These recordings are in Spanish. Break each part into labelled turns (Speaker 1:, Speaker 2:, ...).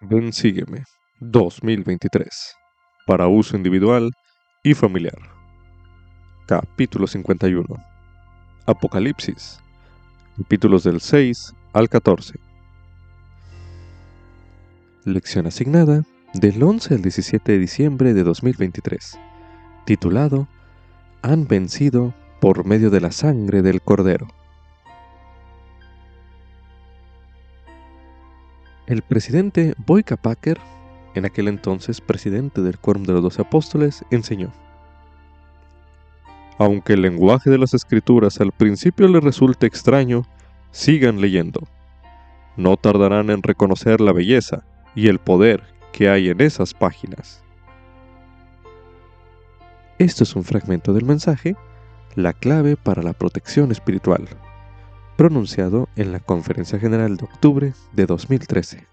Speaker 1: Ven Sígueme 2023 para uso individual y familiar. Capítulo 51. Apocalipsis. Capítulos del 6 al 14. Lección asignada del 11 al 17 de diciembre de 2023. Titulado Han vencido por medio de la sangre del Cordero. El presidente Boyka Packer, en aquel entonces presidente del Quórum de los Doce Apóstoles, enseñó. Aunque el lenguaje de las escrituras al principio les resulte extraño, sigan leyendo. No tardarán en reconocer la belleza y el poder que hay en esas páginas. Esto es un fragmento del mensaje, la clave para la protección espiritual pronunciado en la Conferencia General de octubre de 2013.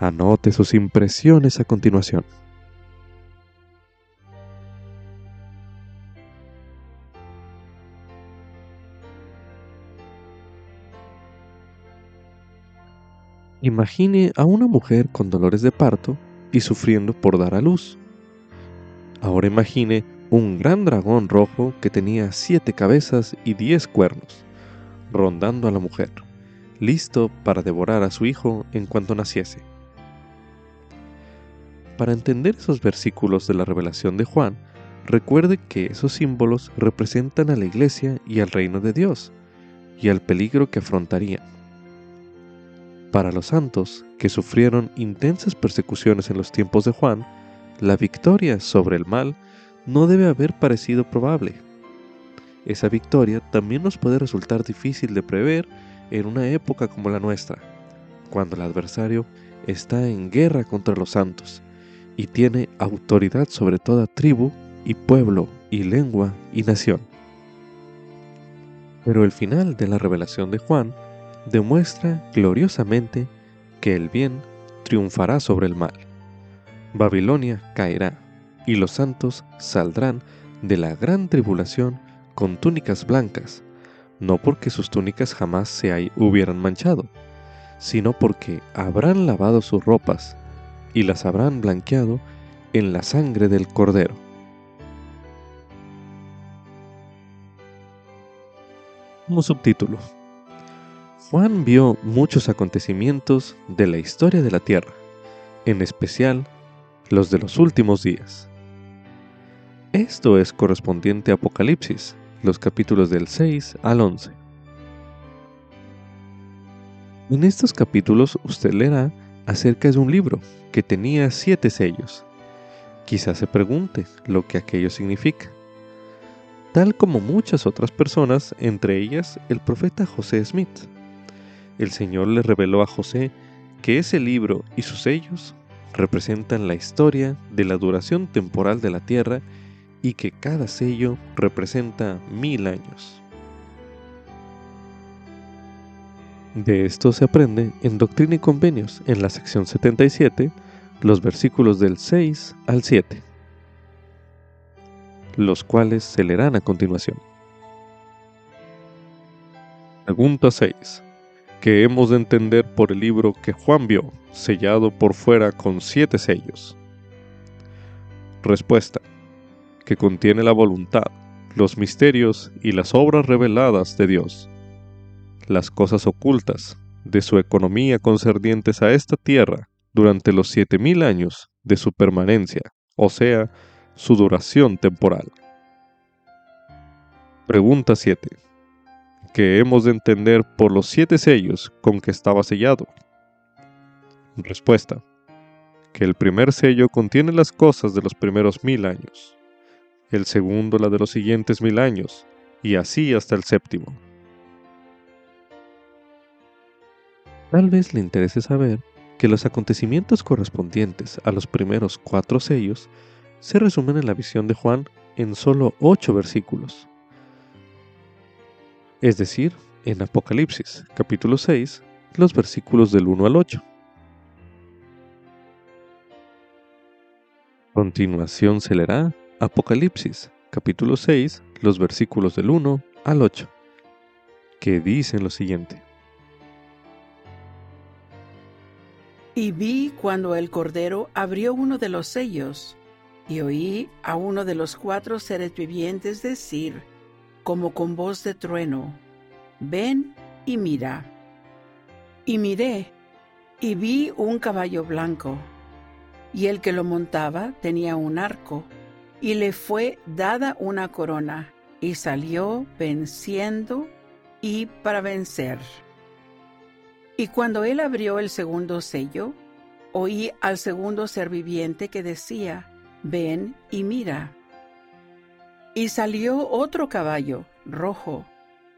Speaker 1: Anote sus impresiones a continuación. Imagine a una mujer con dolores de parto y sufriendo por dar a luz. Ahora imagine un gran dragón rojo que tenía siete cabezas y diez cuernos rondando a la mujer, listo para devorar a su hijo en cuanto naciese. Para entender esos versículos de la revelación de Juan, recuerde que esos símbolos representan a la iglesia y al reino de Dios, y al peligro que afrontarían. Para los santos, que sufrieron intensas persecuciones en los tiempos de Juan, la victoria sobre el mal no debe haber parecido probable, esa victoria también nos puede resultar difícil de prever en una época como la nuestra, cuando el adversario está en guerra contra los santos y tiene autoridad sobre toda tribu y pueblo y lengua y nación. Pero el final de la revelación de Juan demuestra gloriosamente que el bien triunfará sobre el mal. Babilonia caerá y los santos saldrán de la gran tribulación con túnicas blancas, no porque sus túnicas jamás se hubieran manchado, sino porque habrán lavado sus ropas y las habrán blanqueado en la sangre del cordero. Como subtítulo, Juan vio muchos acontecimientos de la historia de la tierra, en especial los de los últimos días. Esto es correspondiente a Apocalipsis, los capítulos del 6 al 11. En estos capítulos usted leerá acerca de un libro que tenía siete sellos. Quizás se pregunte lo que aquello significa. Tal como muchas otras personas, entre ellas el profeta José Smith. El Señor le reveló a José que ese libro y sus sellos representan la historia de la duración temporal de la tierra y que cada sello representa mil años. De esto se aprende en Doctrina y Convenios, en la sección 77, los versículos del 6 al 7, los cuales se leerán a continuación. Pregunta 6. ¿Qué hemos de entender por el libro que Juan vio, sellado por fuera con siete sellos? Respuesta que contiene la voluntad, los misterios y las obras reveladas de Dios, las cosas ocultas de su economía concernientes a esta tierra durante los siete mil años de su permanencia, o sea, su duración temporal. Pregunta 7. ¿Qué hemos de entender por los siete sellos con que estaba sellado? Respuesta. Que el primer sello contiene las cosas de los primeros mil años el segundo la de los siguientes mil años, y así hasta el séptimo. Tal vez le interese saber que los acontecimientos correspondientes a los primeros cuatro sellos se resumen en la visión de Juan en solo ocho versículos. Es decir, en Apocalipsis capítulo 6, los versículos del 1 al 8. Continuación se leerá Apocalipsis, capítulo 6, los versículos del 1 al 8, que dicen lo siguiente.
Speaker 2: Y vi cuando el Cordero abrió uno de los sellos, y oí a uno de los cuatro seres vivientes decir, como con voz de trueno, ven y mira. Y miré, y vi un caballo blanco, y el que lo montaba tenía un arco, y le fue dada una corona, y salió venciendo y para vencer. Y cuando él abrió el segundo sello, oí al segundo ser viviente que decía, ven y mira. Y salió otro caballo, rojo,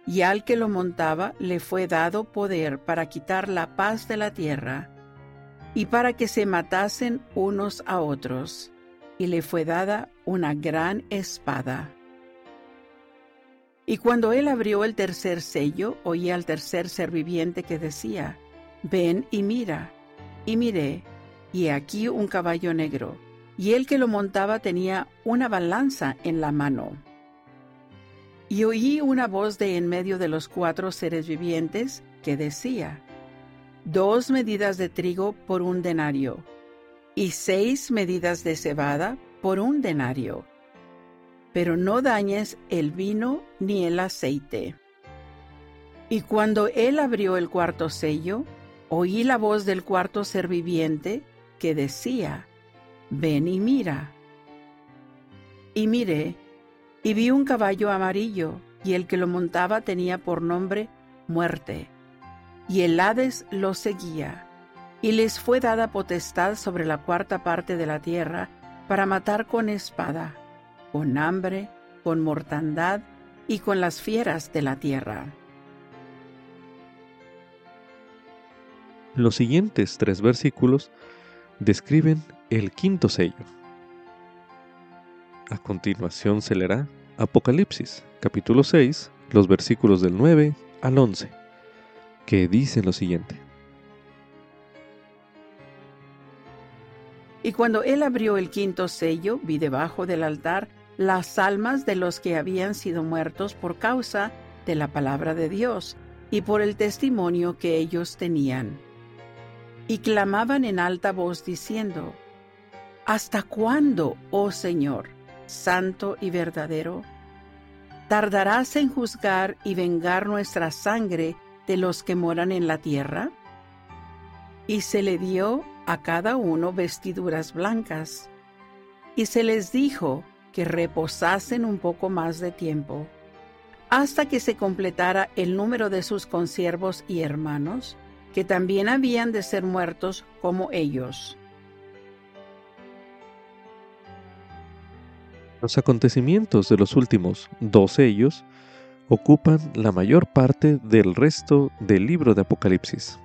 Speaker 2: y al que lo montaba le fue dado poder para quitar la paz de la tierra, y para que se matasen unos a otros, y le fue dada una gran espada. Y cuando él abrió el tercer sello, oí al tercer ser viviente que decía, Ven y mira. Y miré, y aquí un caballo negro, y el que lo montaba tenía una balanza en la mano. Y oí una voz de en medio de los cuatro seres vivientes que decía, Dos medidas de trigo por un denario, y seis medidas de cebada por un denario pero no dañes el vino ni el aceite. Y cuando él abrió el cuarto sello, oí la voz del cuarto ser viviente que decía, Ven y mira. Y miré, y vi un caballo amarillo, y el que lo montaba tenía por nombre Muerte, y el Hades lo seguía, y les fue dada potestad sobre la cuarta parte de la tierra para matar con espada con hambre, con mortandad y con las fieras de la tierra.
Speaker 1: Los siguientes tres versículos describen el quinto sello. A continuación se leerá Apocalipsis, capítulo 6, los versículos del 9 al 11, que dicen lo siguiente.
Speaker 2: Y cuando él abrió el quinto sello, vi debajo del altar las almas de los que habían sido muertos por causa de la palabra de Dios y por el testimonio que ellos tenían. Y clamaban en alta voz diciendo, ¿Hasta cuándo, oh Señor, santo y verdadero? ¿Tardarás en juzgar y vengar nuestra sangre de los que moran en la tierra? Y se le dio a cada uno vestiduras blancas. Y se les dijo, que reposasen un poco más de tiempo, hasta que se completara el número de sus consiervos y hermanos, que también habían de ser muertos como ellos.
Speaker 1: Los acontecimientos de los últimos dos sellos ocupan la mayor parte del resto del libro de Apocalipsis.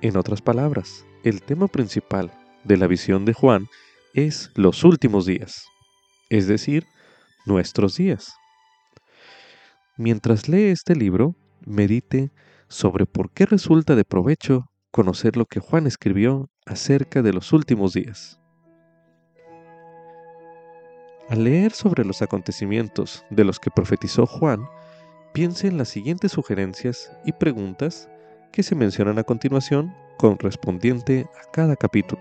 Speaker 1: En otras palabras, el tema principal de la visión de Juan es los últimos días es decir, nuestros días. Mientras lee este libro, medite sobre por qué resulta de provecho conocer lo que Juan escribió acerca de los últimos días. Al leer sobre los acontecimientos de los que profetizó Juan, piense en las siguientes sugerencias y preguntas que se mencionan a continuación correspondiente a cada capítulo.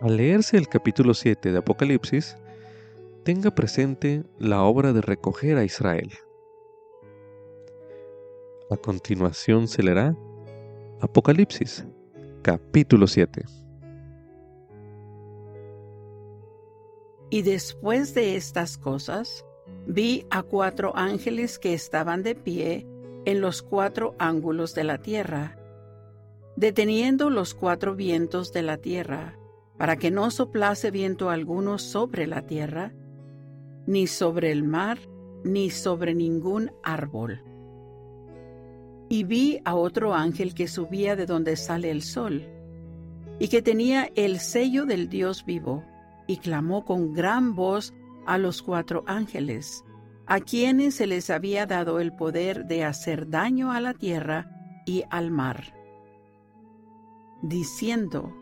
Speaker 1: Al leerse el capítulo 7 de Apocalipsis, tenga presente la obra de recoger a Israel. A continuación se leerá Apocalipsis, capítulo 7.
Speaker 2: Y después de estas cosas, vi a cuatro ángeles que estaban de pie en los cuatro ángulos de la tierra, deteniendo los cuatro vientos de la tierra para que no soplase viento alguno sobre la tierra, ni sobre el mar, ni sobre ningún árbol. Y vi a otro ángel que subía de donde sale el sol, y que tenía el sello del Dios vivo, y clamó con gran voz a los cuatro ángeles, a quienes se les había dado el poder de hacer daño a la tierra y al mar, diciendo,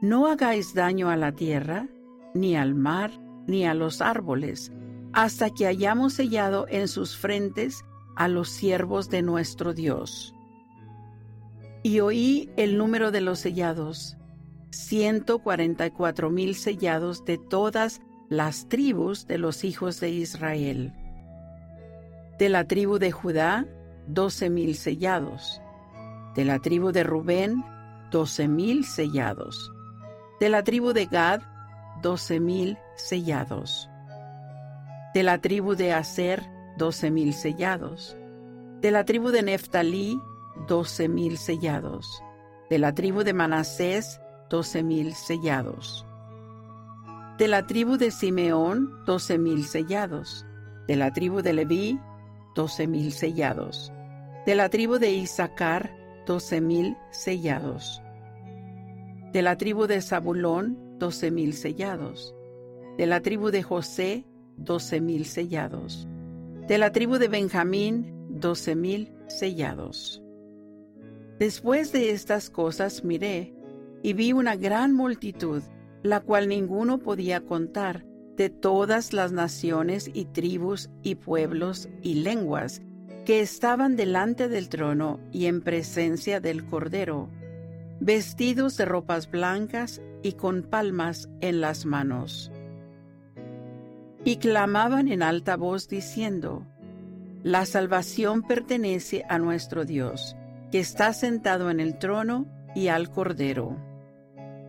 Speaker 2: no hagáis daño a la tierra, ni al mar, ni a los árboles, hasta que hayamos sellado en sus frentes a los siervos de nuestro Dios. Y oí el número de los sellados, ciento cuarenta y cuatro mil sellados de todas las tribus de los hijos de Israel. De la tribu de Judá, doce mil sellados. De la tribu de Rubén, doce mil sellados. De la tribu de Gad, doce mil sellados. De la tribu de Aser, doce mil sellados. De la tribu de Neftalí, doce mil sellados. De la tribu de Manasés, doce mil sellados. De la tribu de Simeón, doce mil sellados. De la tribu de Leví, doce mil sellados. De la tribu de Isaacar, doce mil sellados. De la tribu de Zabulón, doce mil sellados. De la tribu de José, doce mil sellados. De la tribu de Benjamín, doce mil sellados. Después de estas cosas miré, y vi una gran multitud la cual ninguno podía contar, de todas las naciones y tribus y pueblos y lenguas que estaban delante del trono y en presencia del Cordero, vestidos de ropas blancas y con palmas en las manos. Y clamaban en alta voz diciendo, La salvación pertenece a nuestro Dios, que está sentado en el trono y al Cordero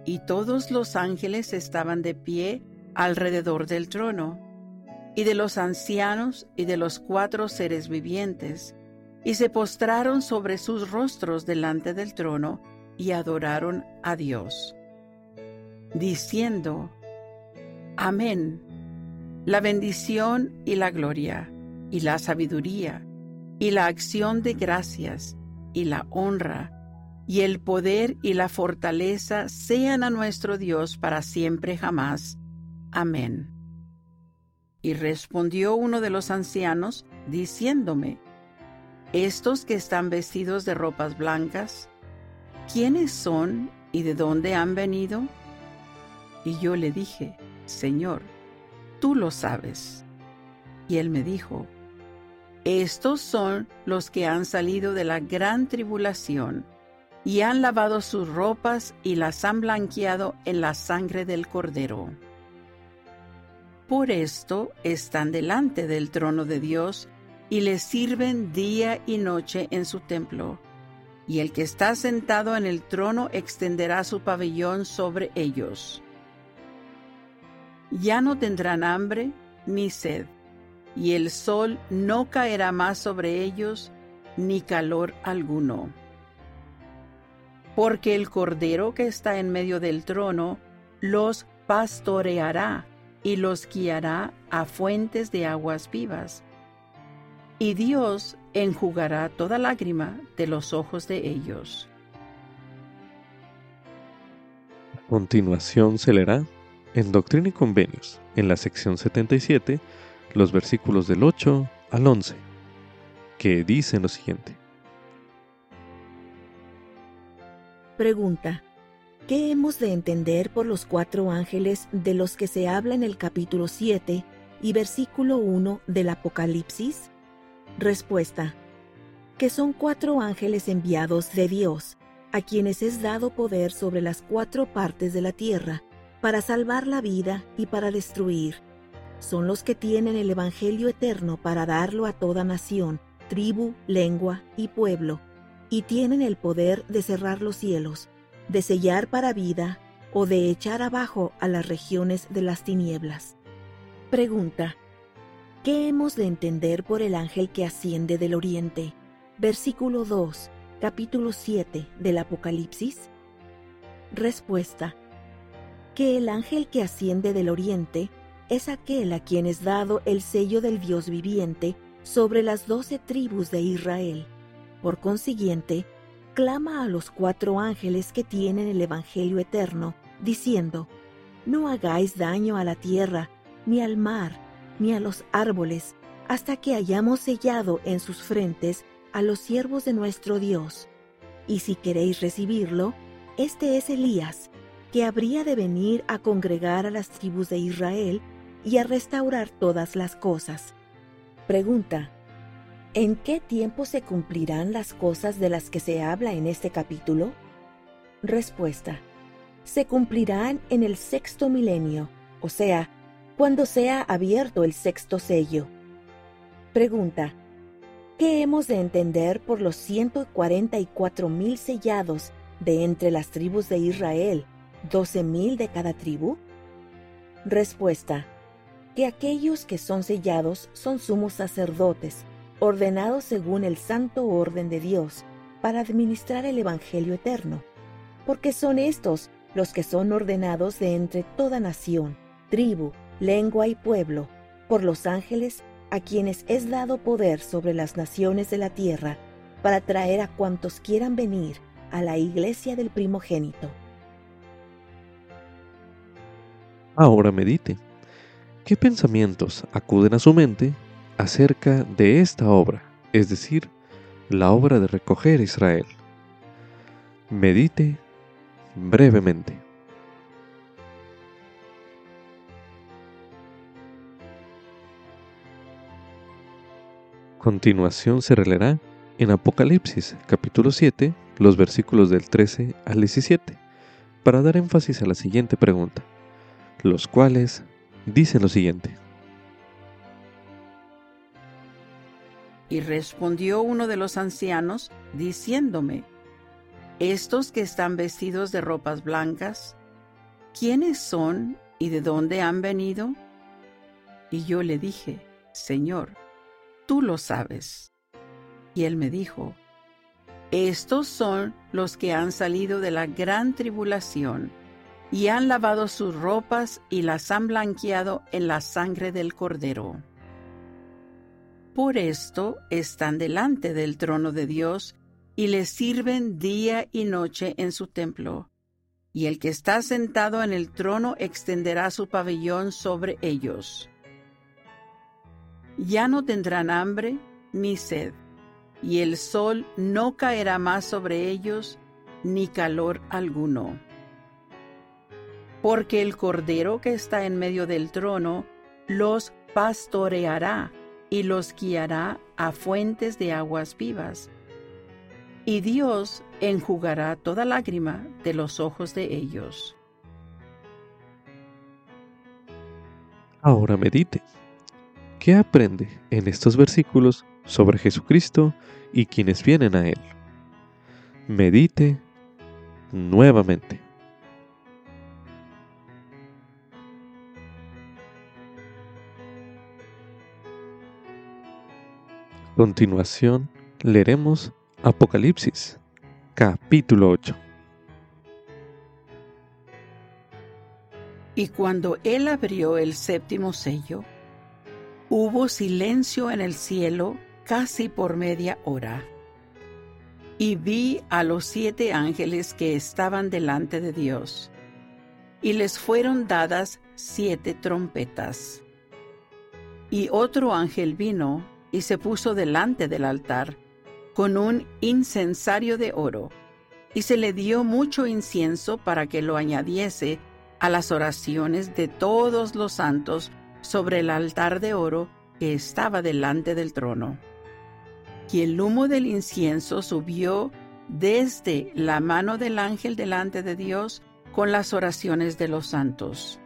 Speaker 2: y todos los ángeles estaban de pie alrededor del trono, y de los ancianos y de los cuatro seres vivientes, y se postraron sobre sus rostros delante del trono y adoraron a Dios, diciendo, Amén, la bendición y la gloria, y la sabiduría, y la acción de gracias, y la honra, y el poder y la fortaleza sean a nuestro Dios para siempre jamás. Amén. Y respondió uno de los ancianos, diciéndome, Estos que están vestidos de ropas blancas, ¿quiénes son y de dónde han venido? Y yo le dije, Señor, tú lo sabes. Y él me dijo, Estos son los que han salido de la gran tribulación y han lavado sus ropas y las han blanqueado en la sangre del Cordero. Por esto están delante del trono de Dios y le sirven día y noche en su templo. Y el que está sentado en el trono extenderá su pabellón sobre ellos. Ya no tendrán hambre ni sed, y el sol no caerá más sobre ellos, ni calor alguno porque el Cordero que está en medio del trono los pastoreará y los guiará a fuentes de aguas vivas. Y Dios enjugará toda lágrima de los ojos de ellos.
Speaker 1: A continuación se leerá en Doctrina y Convenios, en la sección 77, los versículos del 8 al 11, que dicen lo siguiente.
Speaker 3: Pregunta. ¿Qué hemos de entender por los cuatro ángeles de los que se habla en el capítulo 7 y versículo 1 del Apocalipsis? Respuesta. Que son cuatro ángeles enviados de Dios, a quienes es dado poder sobre las cuatro partes de la tierra, para salvar la vida y para destruir. Son los que tienen el Evangelio eterno para darlo a toda nación, tribu, lengua y pueblo y tienen el poder de cerrar los cielos, de sellar para vida o de echar abajo a las regiones de las tinieblas. Pregunta. ¿Qué hemos de entender por el ángel que asciende del oriente? Versículo 2, capítulo 7 del Apocalipsis. Respuesta. Que el ángel que asciende del oriente es aquel a quien es dado el sello del Dios viviente sobre las doce tribus de Israel por consiguiente, clama a los cuatro ángeles que tienen el Evangelio eterno, diciendo, No hagáis daño a la tierra, ni al mar, ni a los árboles, hasta que hayamos sellado en sus frentes a los siervos de nuestro Dios. Y si queréis recibirlo, este es Elías, que habría de venir a congregar a las tribus de Israel y a restaurar todas las cosas. Pregunta, ¿En qué tiempo se cumplirán las cosas de las que se habla en este capítulo? Respuesta. Se cumplirán en el sexto milenio, o sea, cuando sea abierto el sexto sello. Pregunta. ¿Qué hemos de entender por los 144 mil sellados de entre las tribus de Israel, 12 mil de cada tribu? Respuesta. Que aquellos que son sellados son sumos sacerdotes, ordenados según el santo orden de Dios, para administrar el Evangelio eterno, porque son estos los que son ordenados de entre toda nación, tribu, lengua y pueblo, por los ángeles a quienes es dado poder sobre las naciones de la tierra, para traer a cuantos quieran venir a la iglesia del primogénito.
Speaker 1: Ahora medite. ¿Qué pensamientos acuden a su mente acerca de esta obra, es decir, la obra de recoger Israel? Medite brevemente. Continuación se releará en Apocalipsis capítulo 7, los versículos del 13 al 17, para dar énfasis a la siguiente pregunta, los cuales dicen lo siguiente.
Speaker 2: Y respondió uno de los ancianos, diciéndome, Estos que están vestidos de ropas blancas, ¿quiénes son y de dónde han venido? Y yo le dije, Señor, tú lo sabes. Y él me dijo, estos son los que han salido de la gran tribulación y han lavado sus ropas y las han blanqueado en la sangre del cordero. Por esto están delante del trono de Dios y le sirven día y noche en su templo. Y el que está sentado en el trono extenderá su pabellón sobre ellos ya no tendrán hambre ni sed, y el sol no caerá más sobre ellos, ni calor alguno. Porque el Cordero que está en medio del trono los pastoreará y los guiará a fuentes de aguas vivas. Y Dios enjugará toda lágrima de los ojos de ellos.
Speaker 1: Ahora medite. ¿Qué aprende en estos versículos sobre Jesucristo y quienes vienen a Él? Medite nuevamente. Continuación, leeremos Apocalipsis, capítulo 8.
Speaker 2: Y cuando él abrió el séptimo sello, Hubo silencio en el cielo casi por media hora. Y vi a los siete ángeles que estaban delante de Dios, y les fueron dadas siete trompetas. Y otro ángel vino y se puso delante del altar con un incensario de oro, y se le dio mucho incienso para que lo añadiese a las oraciones de todos los santos sobre el altar de oro que estaba delante del trono. Y el humo del incienso subió desde la mano del ángel delante de Dios con las oraciones de los santos.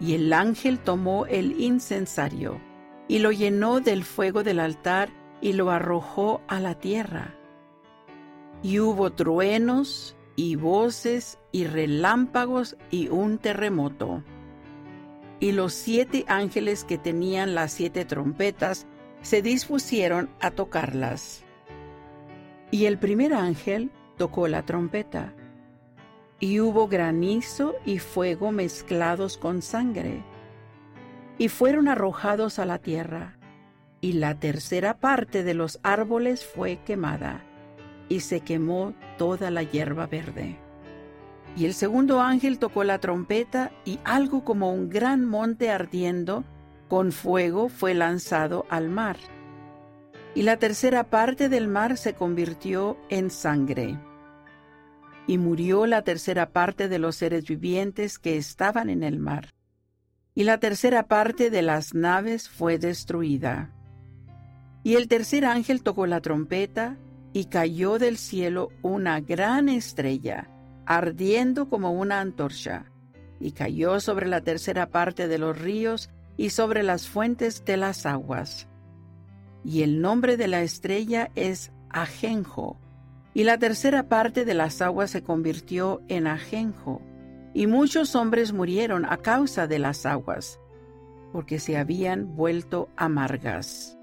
Speaker 2: Y el ángel tomó el incensario y lo llenó del fuego del altar y lo arrojó a la tierra. Y hubo truenos y voces y relámpagos y un terremoto y los siete ángeles que tenían las siete trompetas se dispusieron a tocarlas. Y el primer ángel tocó la trompeta, y hubo granizo y fuego mezclados con sangre, y fueron arrojados a la tierra, y la tercera parte de los árboles fue quemada, y se quemó toda la hierba verde. Y el segundo ángel tocó la trompeta y algo como un gran monte ardiendo con fuego fue lanzado al mar. Y la tercera parte del mar se convirtió en sangre. Y murió la tercera parte de los seres vivientes que estaban en el mar. Y la tercera parte de las naves fue destruida. Y el tercer ángel tocó la trompeta, y cayó del cielo una gran estrella, ardiendo como una antorcha, y cayó sobre la tercera parte de los ríos y sobre las fuentes de las aguas. Y el nombre de la estrella es Ajenjo, y la tercera parte de las aguas se convirtió en Ajenjo, y muchos hombres murieron a causa de las aguas, porque se habían vuelto amargas.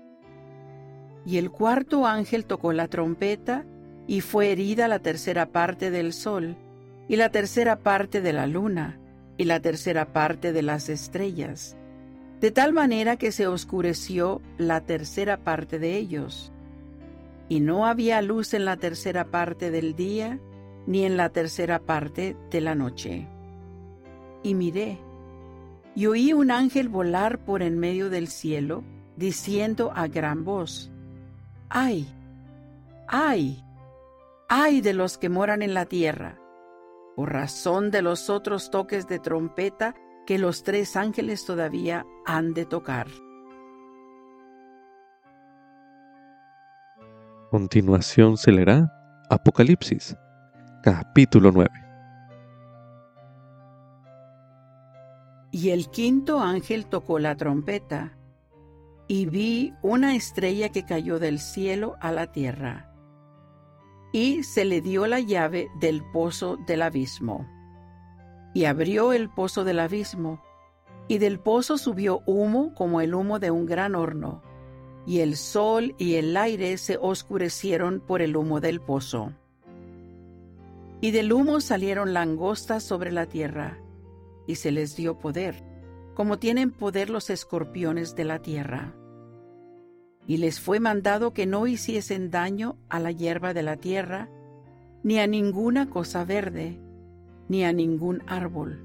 Speaker 2: Y el cuarto ángel tocó la trompeta, y fue herida la tercera parte del sol, y la tercera parte de la luna, y la tercera parte de las estrellas, de tal manera que se oscureció la tercera parte de ellos. Y no había luz en la tercera parte del día, ni en la tercera parte de la noche. Y miré, y oí un ángel volar por en medio del cielo, diciendo a gran voz, ¡Ay! ¡Ay! ¡Ay de los que moran en la tierra! Por razón de los otros toques de trompeta que los tres ángeles todavía han de tocar.
Speaker 1: Continuación se Apocalipsis, capítulo 9.
Speaker 2: Y el quinto ángel tocó la trompeta, y vi una estrella que cayó del cielo a la tierra, y se le dio la llave del pozo del abismo y abrió el pozo del abismo, y del pozo subió humo como el humo de un gran horno, y el sol y el aire se oscurecieron por el humo del pozo. Y del humo salieron langostas sobre la tierra, y se les dio poder, como tienen poder los escorpiones de la tierra. Y les fue mandado que no hiciesen daño a la hierba de la tierra, ni a ninguna cosa verde, ni a ningún árbol,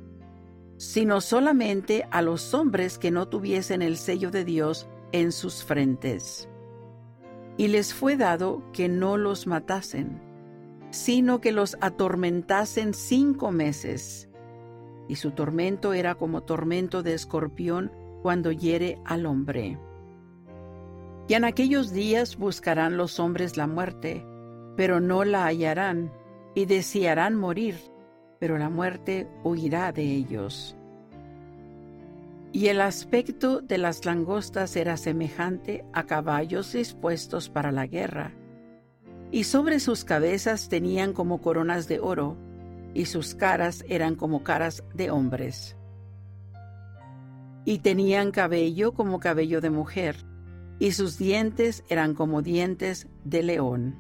Speaker 2: sino solamente a los hombres que no tuviesen el sello de Dios en sus frentes. Y les fue dado que no los matasen, sino que los atormentasen cinco meses. Y su tormento era como tormento de escorpión cuando hiere al hombre. Y en aquellos días buscarán los hombres la muerte, pero no la hallarán, y desearán morir, pero la muerte huirá de ellos. Y el aspecto de las langostas era semejante a caballos dispuestos para la guerra, y sobre sus cabezas tenían como coronas de oro, y sus caras eran como caras de hombres. Y tenían cabello como cabello de mujer, y sus dientes eran como dientes de león.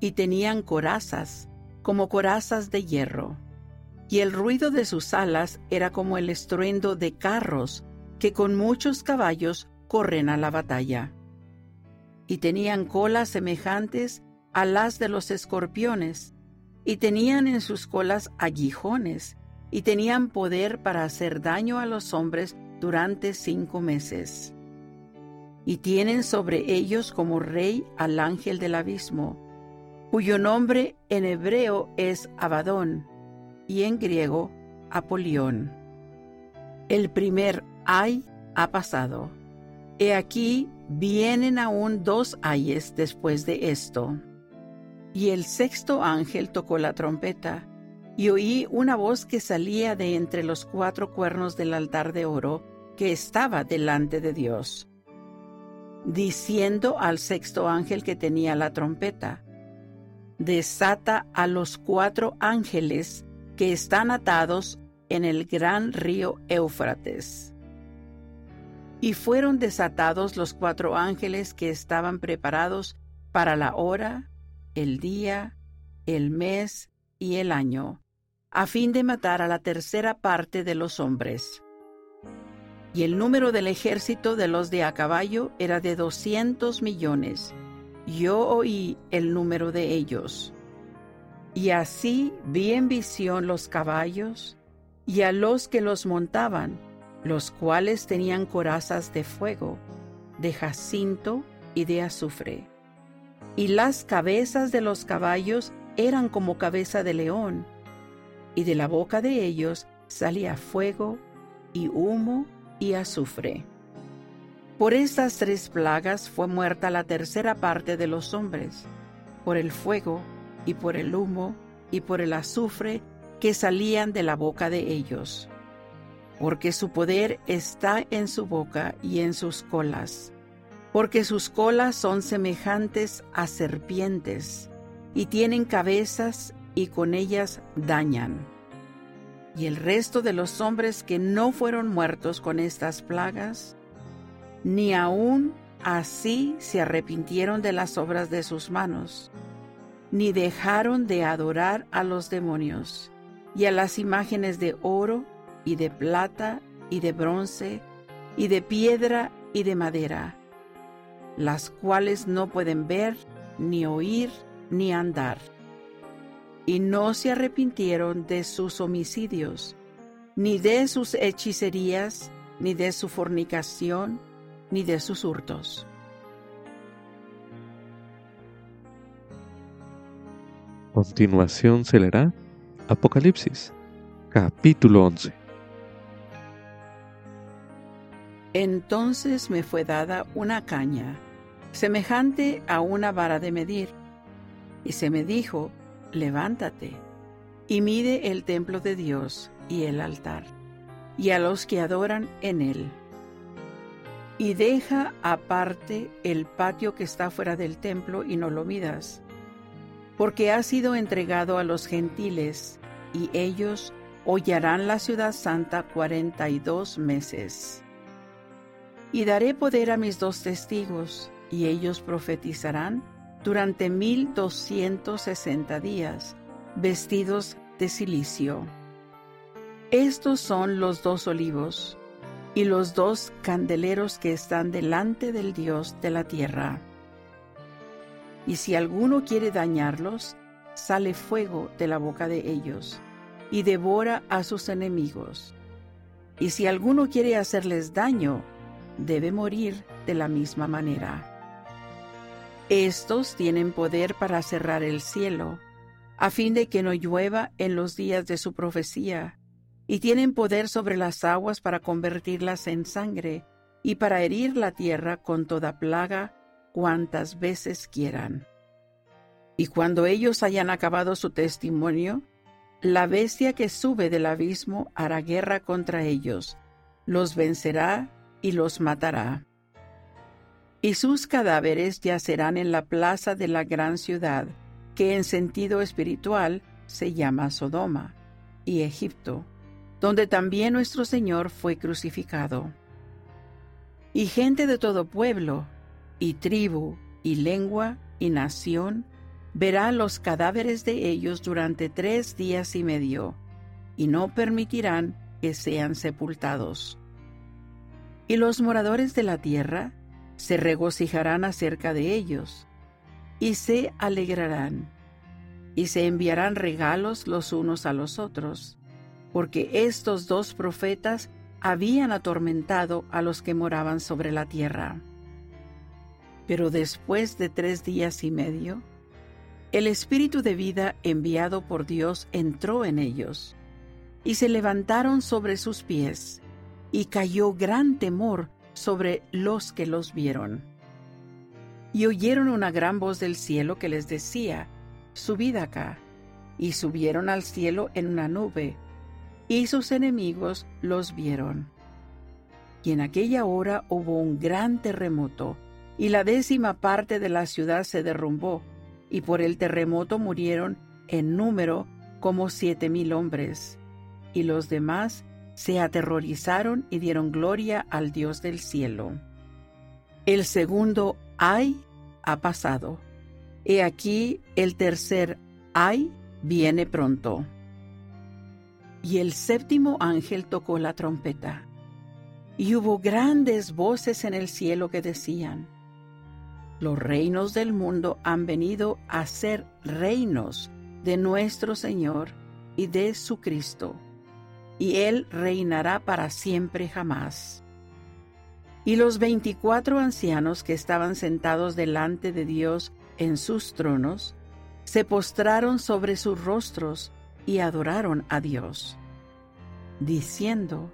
Speaker 2: Y tenían corazas, como corazas de hierro, y el ruido de sus alas era como el estruendo de carros que con muchos caballos corren a la batalla. Y tenían colas semejantes a las de los escorpiones, y tenían en sus colas aguijones, y tenían poder para hacer daño a los hombres durante cinco meses. Y tienen sobre ellos como rey al ángel del abismo, cuyo nombre en hebreo es Abadón y en griego Apolión. El primer ay ha pasado. He aquí vienen aún dos ayes después de esto. Y el sexto ángel tocó la trompeta, y oí una voz que salía de entre los cuatro cuernos del altar de oro que estaba delante de Dios, diciendo al sexto ángel que tenía la trompeta, desata a los cuatro ángeles que están atados en el gran río Éufrates. Y fueron desatados los cuatro ángeles que estaban preparados para la hora, el día, el mes y el año, a fin de matar a la tercera parte de los hombres. Y el número del ejército de los de a caballo era de doscientos millones yo oí el número de ellos. Y así vi en visión los caballos y a los que los montaban, los cuales tenían corazas de fuego, de jacinto y de azufre. Y las cabezas de los caballos eran como cabeza de león, y de la boca de ellos salía fuego y humo y azufre. Por estas tres plagas fue muerta la tercera parte de los hombres, por el fuego y por el humo y por el azufre que salían de la boca de ellos, porque su poder está en su boca y en sus colas, porque sus colas son semejantes a serpientes y tienen cabezas y con ellas dañan. Y el resto de los hombres que no fueron muertos con estas plagas, ni aun así se arrepintieron de las obras de sus manos, ni dejaron de adorar a los demonios y a las imágenes de oro y de plata y de bronce y de piedra y de madera, las cuales no pueden ver, ni oír, ni andar. Y no se arrepintieron de sus homicidios, ni de sus hechicerías, ni de su fornicación, ni de sus hurtos.
Speaker 1: Continuación se leerá Apocalipsis, capítulo 11.
Speaker 2: Entonces me fue dada una caña, semejante a una vara de medir, y se me dijo, levántate y mide el templo de Dios y el altar, y a los que adoran en él y deja aparte el patio que está fuera del templo y no lo midas, porque ha sido entregado a los gentiles, y ellos hollarán la ciudad santa cuarenta y dos meses. Y daré poder a mis dos testigos, y ellos profetizarán durante mil doscientos sesenta días, vestidos de silicio. Estos son los dos olivos y los dos candeleros que están delante del Dios de la tierra. Y si alguno quiere dañarlos, sale fuego de la boca de ellos, y devora a sus enemigos. Y si alguno quiere hacerles daño, debe morir de la misma manera. Estos tienen poder para cerrar el cielo, a fin de que no llueva en los días de su profecía, y tienen poder sobre las aguas para convertirlas en sangre y para herir la tierra con toda plaga cuantas veces quieran. Y cuando ellos hayan acabado su testimonio, la bestia que sube del abismo hará guerra contra ellos, los vencerá y los matará. Y sus cadáveres yacerán en la plaza de la gran ciudad, que en sentido espiritual se llama Sodoma y Egipto donde también nuestro Señor fue crucificado. Y gente de todo pueblo, y tribu, y lengua, y nación, verá los cadáveres de ellos durante tres días y medio, y no permitirán que sean sepultados. Y los moradores de la tierra se regocijarán acerca de ellos, y se alegrarán, y se enviarán regalos los unos a los otros, porque estos dos profetas habían atormentado a los que moraban sobre la tierra. Pero después de tres días y medio, el espíritu de vida enviado por Dios entró en ellos, y se levantaron sobre sus pies, y cayó gran temor sobre los que los vieron. Y oyeron una gran voz del cielo que les decía, Subid acá, y subieron al cielo en una nube, y sus enemigos los vieron. Y en aquella hora hubo un gran terremoto, y la décima parte de la ciudad se derrumbó, y por el terremoto murieron en número como siete mil hombres. Y los demás se aterrorizaron y dieron gloria al Dios del cielo. El segundo ay ha pasado. He aquí el tercer ay viene pronto. Y el séptimo ángel tocó la trompeta. Y hubo grandes voces en el cielo que decían, los reinos del mundo han venido a ser reinos de nuestro Señor y de su Cristo, y Él reinará para siempre jamás. Y los veinticuatro ancianos que estaban sentados delante de Dios en sus tronos, se postraron sobre sus rostros y adoraron a Dios, diciendo,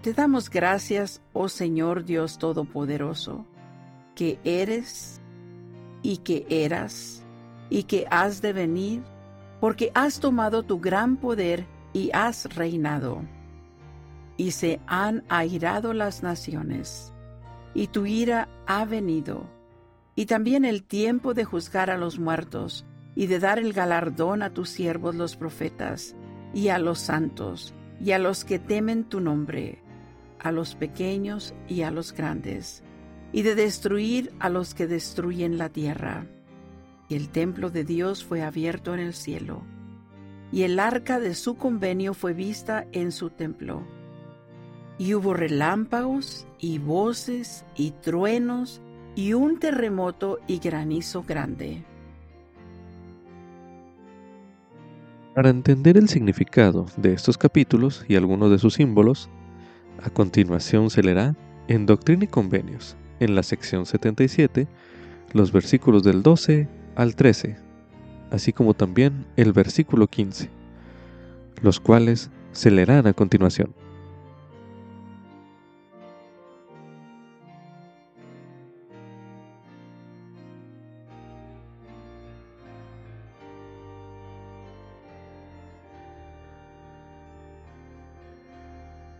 Speaker 2: Te damos gracias, oh Señor Dios Todopoderoso, que eres y que eras y que has de venir, porque has tomado tu gran poder y has reinado. Y se han airado las naciones, y tu ira ha venido, y también el tiempo de juzgar a los muertos, y de dar el galardón a tus siervos los profetas, y a los santos, y a los que temen tu nombre, a los pequeños y a los grandes, y de destruir a los que destruyen la tierra. Y el templo de Dios fue abierto en el cielo, y el arca de su convenio fue vista en su templo. Y hubo relámpagos y voces y truenos y un terremoto y granizo grande.
Speaker 1: Para entender el significado de estos capítulos y algunos de sus símbolos, a continuación se leerá en Doctrina y Convenios, en la sección 77, los versículos del 12 al 13, así como también el versículo 15, los cuales se leerán a continuación.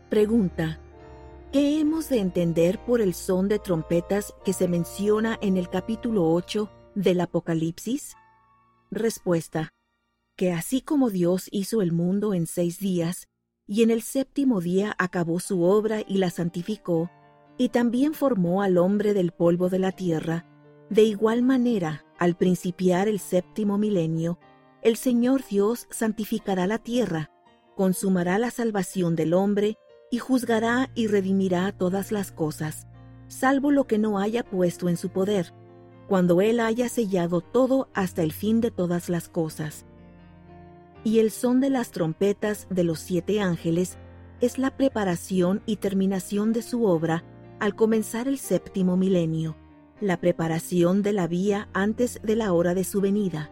Speaker 3: Pregunta. ¿Qué hemos de entender por el son de trompetas que se menciona en el capítulo 8 del Apocalipsis? Respuesta. Que así como Dios hizo el mundo en seis días, y en el séptimo día acabó su obra y la santificó, y también formó al hombre del polvo de la tierra, de igual manera, al principiar el séptimo milenio, el Señor Dios santificará la tierra, consumará la salvación del hombre, y juzgará y redimirá todas las cosas, salvo lo que no haya puesto en su poder, cuando Él haya sellado todo hasta el fin de todas las cosas. Y el son de las trompetas de los siete ángeles es la preparación y terminación de su obra al comenzar el séptimo milenio, la preparación de la vía antes de la hora de su venida.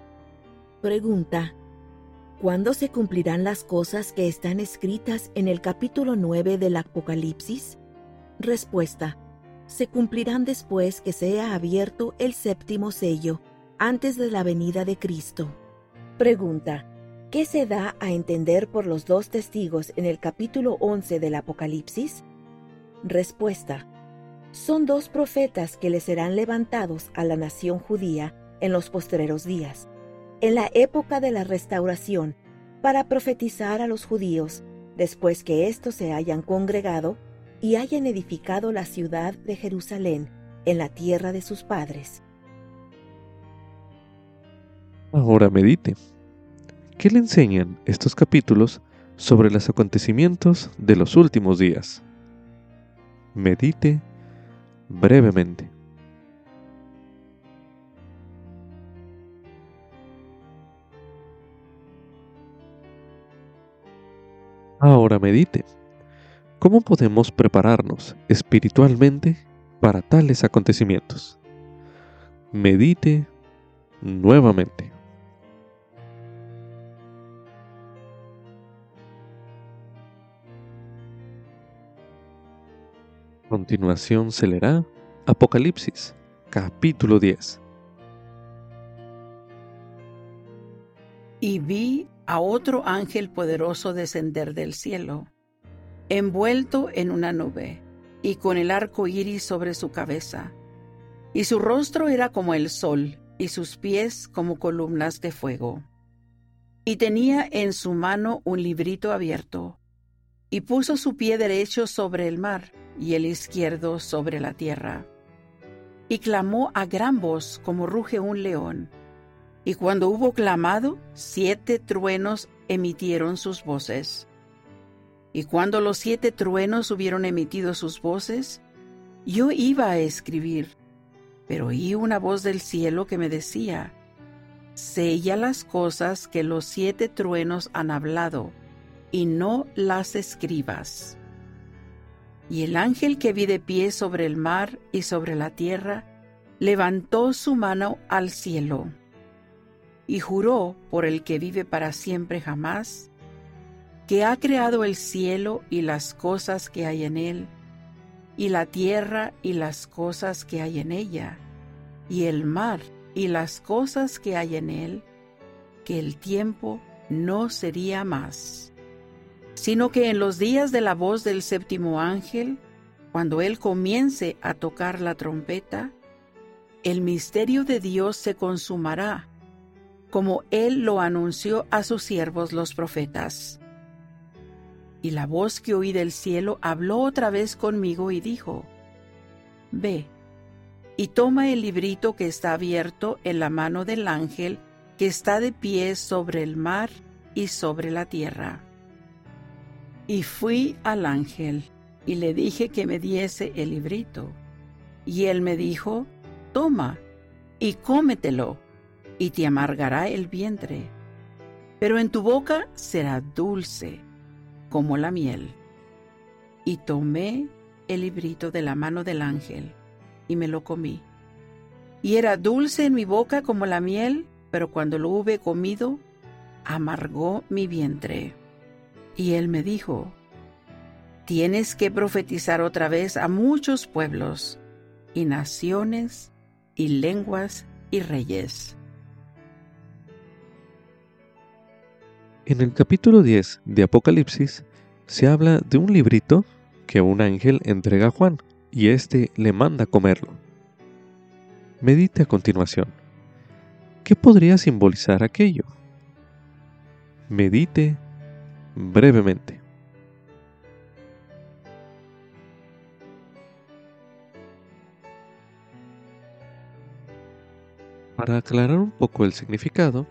Speaker 3: Pregunta. ¿Cuándo se cumplirán las cosas que están escritas en el capítulo 9 del Apocalipsis? Respuesta. Se cumplirán después que sea abierto el séptimo sello, antes de la venida de Cristo. Pregunta. ¿Qué se da a entender por los dos testigos en el capítulo 11 del Apocalipsis? Respuesta. Son dos profetas que le serán levantados a la nación judía en los postreros días en la época de la restauración para profetizar a los judíos después que éstos se hayan congregado y hayan edificado la ciudad de Jerusalén en la tierra de sus padres.
Speaker 1: Ahora medite. ¿Qué le enseñan estos capítulos sobre los acontecimientos de los últimos días? Medite brevemente. Ahora medite. ¿Cómo podemos prepararnos espiritualmente para tales acontecimientos? Medite nuevamente. Continuación se leerá Apocalipsis, capítulo 10.
Speaker 2: Y vi a otro ángel poderoso descender del cielo, envuelto en una nube y con el arco iris sobre su cabeza. Y su rostro era como el sol, y sus pies como columnas de fuego. Y tenía en su mano un librito abierto, y puso su pie derecho sobre el mar, y el izquierdo sobre la tierra. Y clamó a gran voz como ruge un león y cuando hubo clamado, siete truenos emitieron sus voces. Y cuando los siete truenos hubieron emitido sus voces, yo iba a escribir, pero oí una voz del cielo que me decía, Sella las cosas que los siete truenos han hablado, y no las escribas. Y el ángel que vi de pie sobre el mar y sobre la tierra, levantó su mano al cielo y juró por el que vive para siempre jamás, que ha creado el cielo y las cosas que hay en él, y la tierra y las cosas que hay en ella, y el mar y las cosas que hay en él, que el tiempo no sería más, sino que en los días de la voz del séptimo ángel, cuando él comience a tocar la trompeta, el misterio de Dios se consumará, como él lo anunció a sus siervos los profetas. Y la voz que oí del cielo habló otra vez conmigo y dijo, Ve, y toma el librito que está abierto en la mano del ángel que está de pie sobre el mar y sobre la tierra. Y fui al ángel y le dije que me diese el librito. Y él me dijo, Toma y cómetelo, y te amargará el vientre, pero en tu boca será dulce como la miel. Y tomé el librito de la mano del ángel y me lo comí. Y era dulce en mi boca como la miel, pero cuando lo hube comido, amargó mi vientre. Y él me dijo, tienes que profetizar otra vez a muchos pueblos y naciones y lenguas y reyes.
Speaker 1: En el capítulo 10 de Apocalipsis se habla de un librito que un ángel entrega a Juan y éste le manda comerlo. Medite a continuación. ¿Qué podría simbolizar aquello? Medite brevemente. Para aclarar un poco el significado,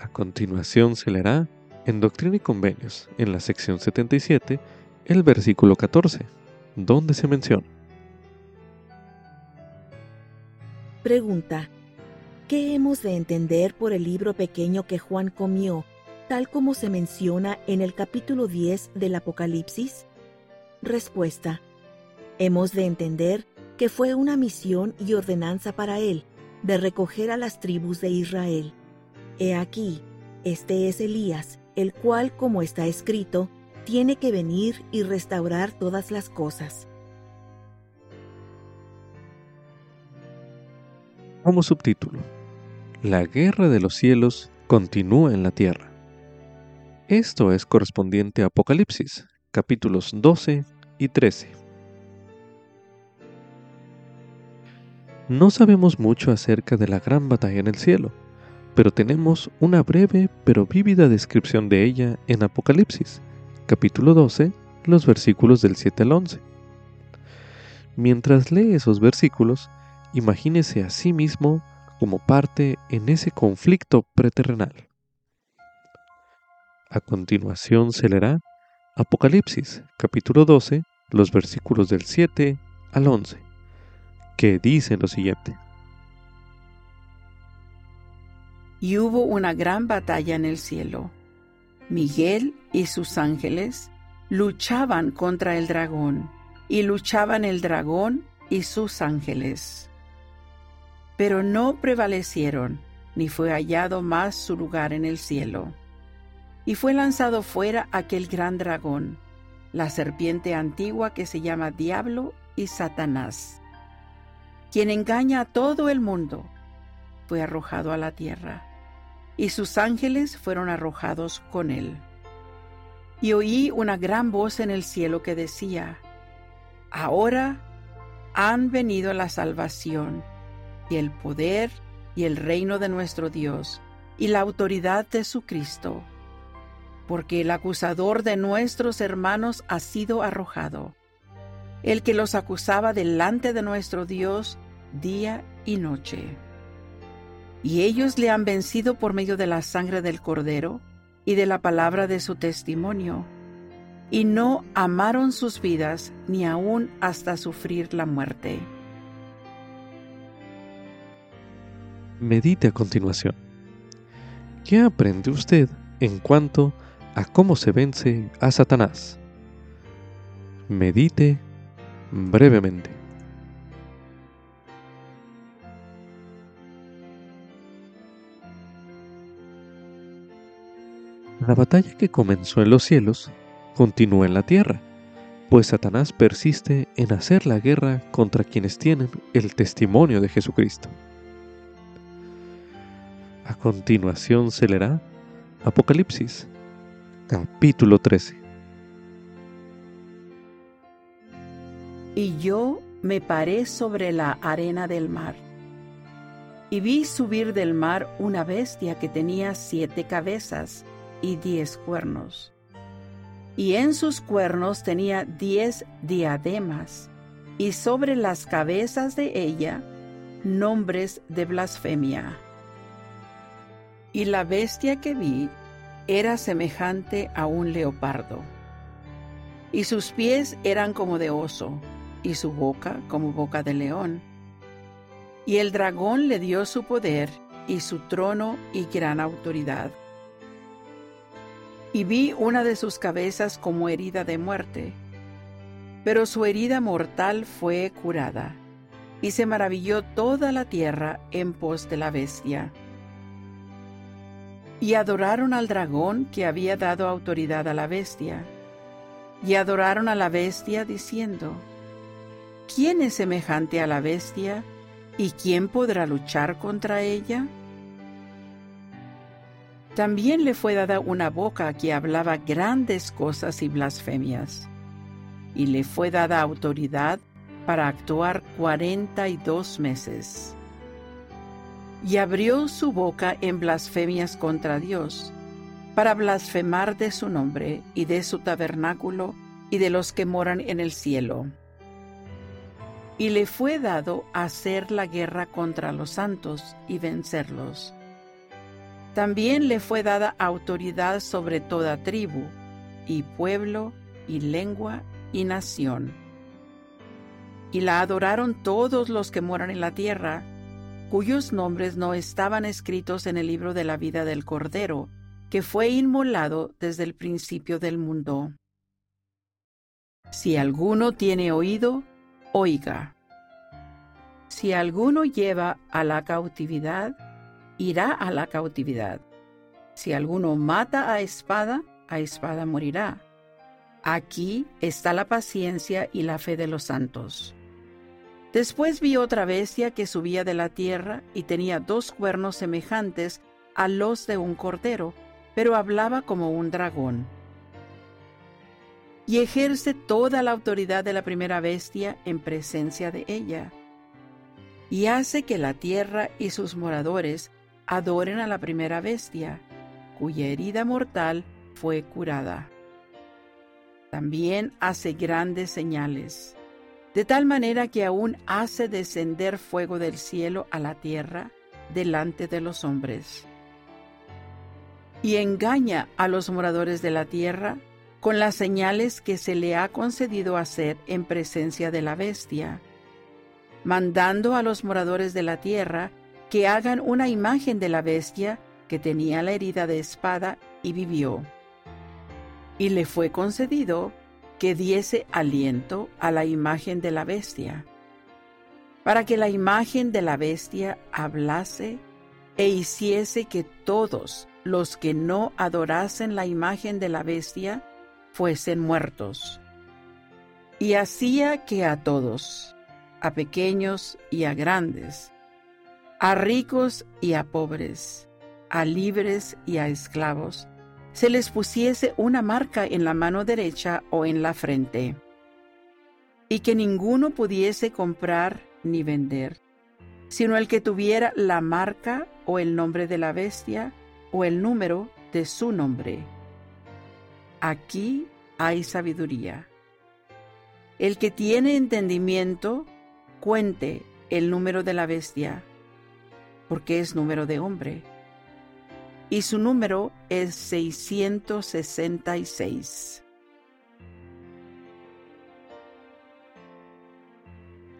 Speaker 1: a continuación se leerá en Doctrina y Convenios, en la sección 77, el versículo 14, donde se menciona.
Speaker 3: Pregunta. ¿Qué hemos de entender por el libro pequeño que Juan comió, tal como se menciona en el capítulo 10 del Apocalipsis? Respuesta. Hemos de entender que fue una misión y ordenanza para él de recoger a las tribus de Israel. He aquí, este es Elías, el cual, como está escrito, tiene que venir y restaurar todas las cosas.
Speaker 1: Como subtítulo, La guerra de los cielos continúa en la tierra. Esto es correspondiente a Apocalipsis, capítulos 12 y 13. No sabemos mucho acerca de la gran batalla en el cielo, pero tenemos una breve pero vívida descripción de ella en Apocalipsis, capítulo 12, los versículos del 7 al 11. Mientras lee esos versículos, imagínese a sí mismo como parte en ese conflicto preterrenal. A continuación se leerá Apocalipsis, capítulo 12, los versículos del 7 al 11, que dicen lo siguiente.
Speaker 2: Y hubo una gran batalla en el cielo. Miguel y sus ángeles luchaban contra el dragón, y luchaban el dragón y sus ángeles. Pero no prevalecieron, ni fue hallado más su lugar en el cielo. Y fue lanzado fuera aquel gran dragón, la serpiente antigua que se llama Diablo y Satanás, quien engaña a todo el mundo, fue arrojado a la tierra y sus ángeles fueron arrojados con él. Y oí una gran voz en el cielo que decía, Ahora han venido la salvación y el poder y el reino de nuestro Dios y la autoridad de su Cristo, porque el acusador de nuestros hermanos ha sido arrojado, el que los acusaba delante de nuestro Dios día y noche y ellos le han vencido por medio de la sangre del cordero y de la palabra de su testimonio, y no amaron sus vidas ni aun hasta sufrir la muerte.
Speaker 1: Medite a continuación. ¿Qué aprende usted en cuanto a cómo se vence a Satanás? Medite brevemente. La batalla que comenzó en los cielos continúa en la tierra, pues Satanás persiste en hacer la guerra contra quienes tienen el testimonio de Jesucristo. A continuación se leerá Apocalipsis, capítulo 13.
Speaker 2: Y yo me paré sobre la arena del mar, y vi subir del mar una bestia que tenía siete cabezas y diez cuernos, y en sus cuernos tenía diez diademas, y sobre las cabezas de ella nombres de blasfemia. Y la bestia que vi era semejante a un leopardo, y sus pies eran como de oso, y su boca como boca de león. Y el dragón le dio su poder y su trono y gran autoridad. Y vi una de sus cabezas como herida de muerte, pero su herida mortal fue curada, y se maravilló toda la tierra en pos de la bestia. Y adoraron al dragón que había dado autoridad a la bestia, y adoraron a la bestia diciendo, ¿quién es semejante a la bestia y quién podrá luchar contra ella? También le fue dada una boca que hablaba grandes cosas y blasfemias, y le fue dada autoridad para actuar cuarenta y dos meses. Y abrió su boca en blasfemias contra Dios, para blasfemar de su nombre y de su tabernáculo y de los que moran en el cielo y le fue dado hacer la guerra contra los santos y vencerlos. También le fue dada autoridad sobre toda tribu, y pueblo, y lengua, y nación. Y la adoraron todos los que moran en la tierra, cuyos nombres no estaban escritos en el libro de la vida del Cordero, que fue inmolado desde el principio del mundo. Si alguno tiene oído, oiga. Si alguno lleva a la cautividad, irá a la cautividad. Si alguno mata a espada, a espada morirá. Aquí está la paciencia y la fe de los santos. Después vi otra bestia que subía de la tierra y tenía dos cuernos semejantes a los de un cordero, pero hablaba como un dragón y ejerce toda la autoridad de la primera bestia en presencia de ella, y hace que la tierra y sus moradores adoren a la primera bestia, cuya herida mortal fue curada. También hace grandes señales, de tal manera que aún hace descender fuego del cielo a la tierra delante de los hombres. Y engaña a los moradores de la tierra con las señales que se le ha concedido hacer en presencia de la bestia, mandando a los moradores de la tierra que hagan una imagen de la bestia que tenía la herida de espada y vivió. Y le fue concedido que diese aliento a la imagen de la bestia, para que la imagen de la bestia hablase e hiciese que todos los que no adorasen la imagen de la bestia fuesen muertos. Y hacía que a todos, a pequeños y a grandes, a ricos y a pobres, a libres y a esclavos, se les pusiese una marca en la mano derecha o en la frente, y que ninguno pudiese comprar ni vender, sino el que tuviera la marca o el nombre de la bestia o el número de su nombre aquí hay sabiduría. El que tiene entendimiento, cuente el número de la bestia, porque es número de hombre, y su número es 666.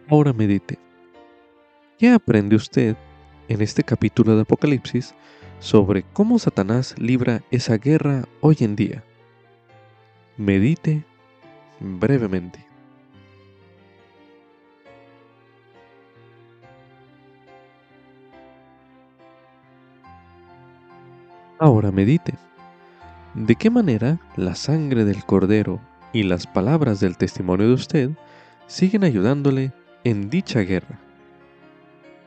Speaker 1: Ahora medite. ¿Qué aprende usted en este capítulo de Apocalipsis sobre cómo Satanás libra esa guerra hoy en día? Medite brevemente. Ahora medite. ¿De qué manera la sangre del cordero y las palabras del testimonio de usted siguen ayudándole en dicha guerra?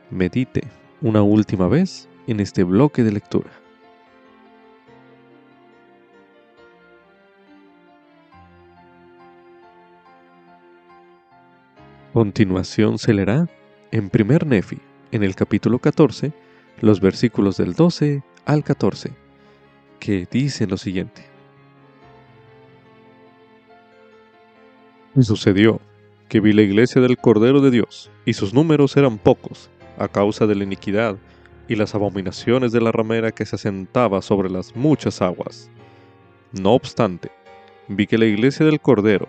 Speaker 1: Medite una última vez en este bloque de lectura. Continuación se leerá en primer Nefi, en el capítulo 14, los versículos del 12 al 14, que dicen lo siguiente. Y sucedió que vi la iglesia del Cordero de Dios, y sus números eran pocos, a causa de la iniquidad y las abominaciones de la ramera que se asentaba sobre las muchas aguas. No obstante, vi que la iglesia del Cordero,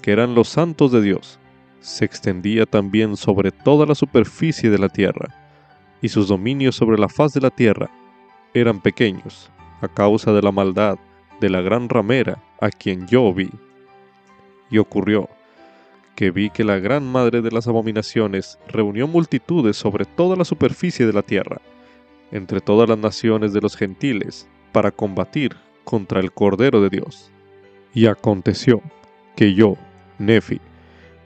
Speaker 1: que eran los santos de Dios, se extendía también sobre toda la superficie de la tierra, y sus dominios sobre la faz de la tierra eran pequeños, a causa de la maldad de la gran ramera a quien yo vi. Y ocurrió que vi que la gran madre de las abominaciones reunió multitudes sobre toda la superficie de la tierra, entre todas las naciones de los gentiles, para combatir contra el Cordero de Dios. Y aconteció que yo, Nefi,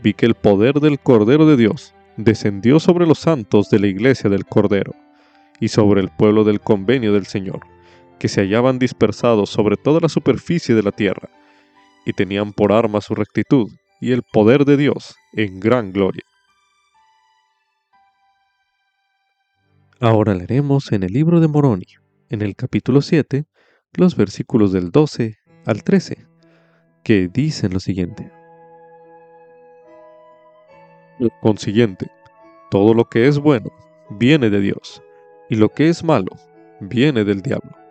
Speaker 1: vi que el poder del Cordero de Dios descendió sobre los santos de la iglesia del Cordero y sobre el pueblo del convenio del Señor, que se hallaban dispersados sobre toda la superficie de la tierra, y tenían por arma su rectitud y el poder de Dios en gran gloria. Ahora leeremos en el libro de Moroni, en el capítulo 7, los versículos del 12 al 13, que dicen lo siguiente. Consiguiente, todo lo que es bueno viene de Dios, y lo que es malo viene del diablo,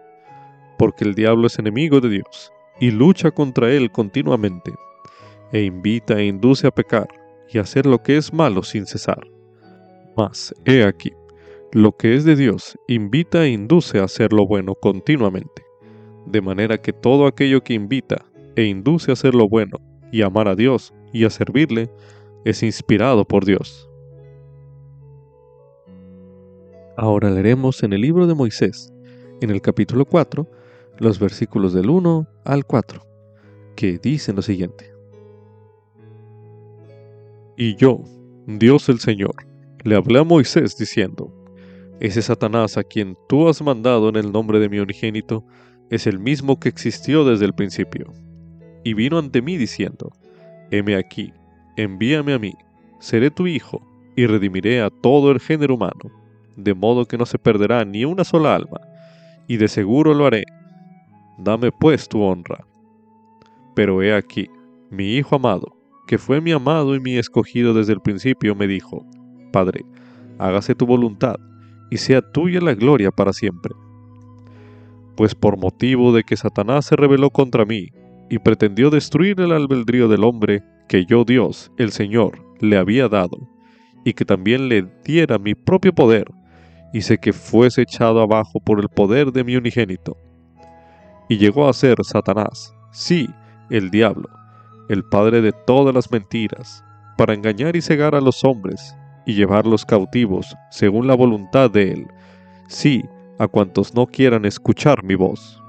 Speaker 1: porque el diablo es enemigo de Dios, y lucha contra él continuamente, e invita e induce a pecar, y a hacer lo que es malo sin cesar. Mas, he aquí, lo que es de Dios invita e induce a hacer lo bueno continuamente, de manera que todo aquello que invita e induce a hacer lo bueno, y amar a Dios, y a servirle, es inspirado por Dios. Ahora leeremos en el libro de Moisés, en el capítulo 4, los versículos del 1 al 4, que dicen lo siguiente. Y yo, Dios el Señor, le hablé a Moisés diciendo, ese Satanás a quien tú has mandado en el nombre de mi unigénito es el mismo que existió desde el principio. Y vino ante mí diciendo, heme aquí, envíame a mí, seré tu hijo, y redimiré a todo el género humano, de modo que no se perderá ni una sola alma, y de seguro lo haré. Dame pues tu honra. Pero he aquí, mi hijo amado, que fue mi amado y mi escogido desde el principio, me dijo, Padre, hágase tu voluntad, y sea tuya la gloria para siempre. Pues por motivo de que Satanás se rebeló contra mí, y pretendió destruir el albedrío del hombre, que yo Dios, el Señor, le había dado, y que también le diera mi propio poder, hice que fuese echado abajo por el poder de mi unigénito. Y llegó a ser Satanás, sí, el diablo, el padre de todas las mentiras, para engañar y cegar a los hombres, y llevarlos cautivos según la voluntad de él, sí, a cuantos no quieran escuchar mi voz.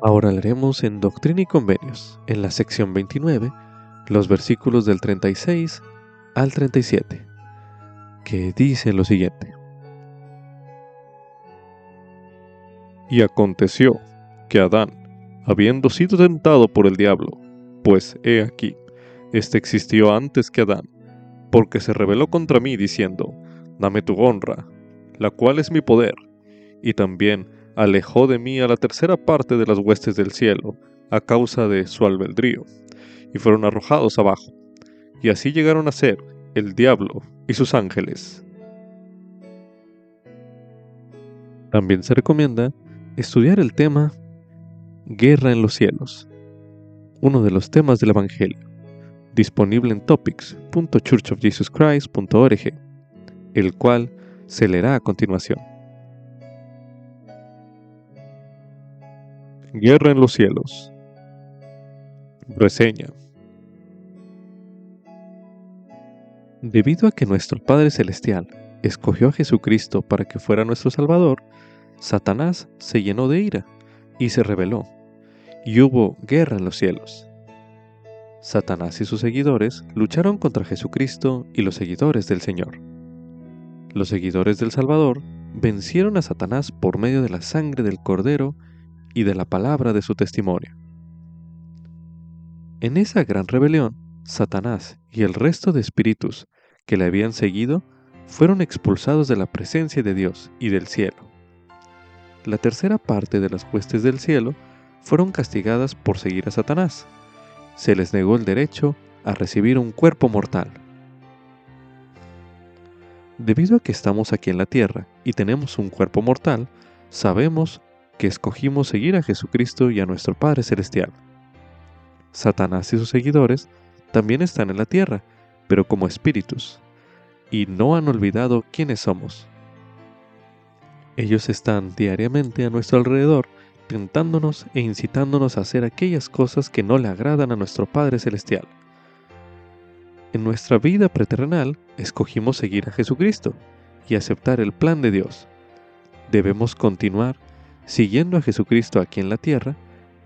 Speaker 1: Ahora leeremos en Doctrina y Convenios, en la sección 29, los versículos del 36 al 37, que dicen lo siguiente. Y aconteció que Adán, habiendo sido tentado por el diablo, pues he aquí, éste existió antes que Adán, porque se rebeló contra mí diciendo, dame tu honra, la cual es mi poder, y también alejó de mí a la tercera parte de las huestes del cielo, a causa de su albedrío, y fueron arrojados abajo. Y así llegaron a ser el diablo y sus ángeles. También se recomienda estudiar el tema Guerra en los cielos, uno de los temas del Evangelio, disponible en topics.churchofjesuschrist.org, el cual se leerá a continuación. Guerra en los cielos. Reseña. Debido a que nuestro Padre Celestial escogió a Jesucristo para que fuera nuestro Salvador, Satanás se llenó de ira y se rebeló, y hubo guerra en los cielos. Satanás y sus seguidores lucharon contra Jesucristo y los seguidores del Señor. Los seguidores del Salvador vencieron a Satanás por medio de la sangre del Cordero y de la palabra de su testimonio. En esa gran rebelión, Satanás y el resto de espíritus que le habían seguido fueron expulsados de la presencia de Dios y del cielo. La tercera parte de las huestes del cielo fueron castigadas por seguir a Satanás. Se les negó el derecho a recibir un cuerpo mortal. Debido a que estamos aquí en la tierra y tenemos un cuerpo mortal, sabemos que escogimos seguir a Jesucristo y a nuestro Padre Celestial. Satanás y sus seguidores también están en la tierra, pero como espíritus, y no han olvidado quiénes somos. Ellos están diariamente a nuestro alrededor, tentándonos e incitándonos a hacer aquellas cosas que no le agradan a nuestro Padre Celestial. En nuestra vida preterrenal escogimos seguir a Jesucristo y aceptar el plan de Dios. Debemos continuar siguiendo a Jesucristo aquí en la tierra,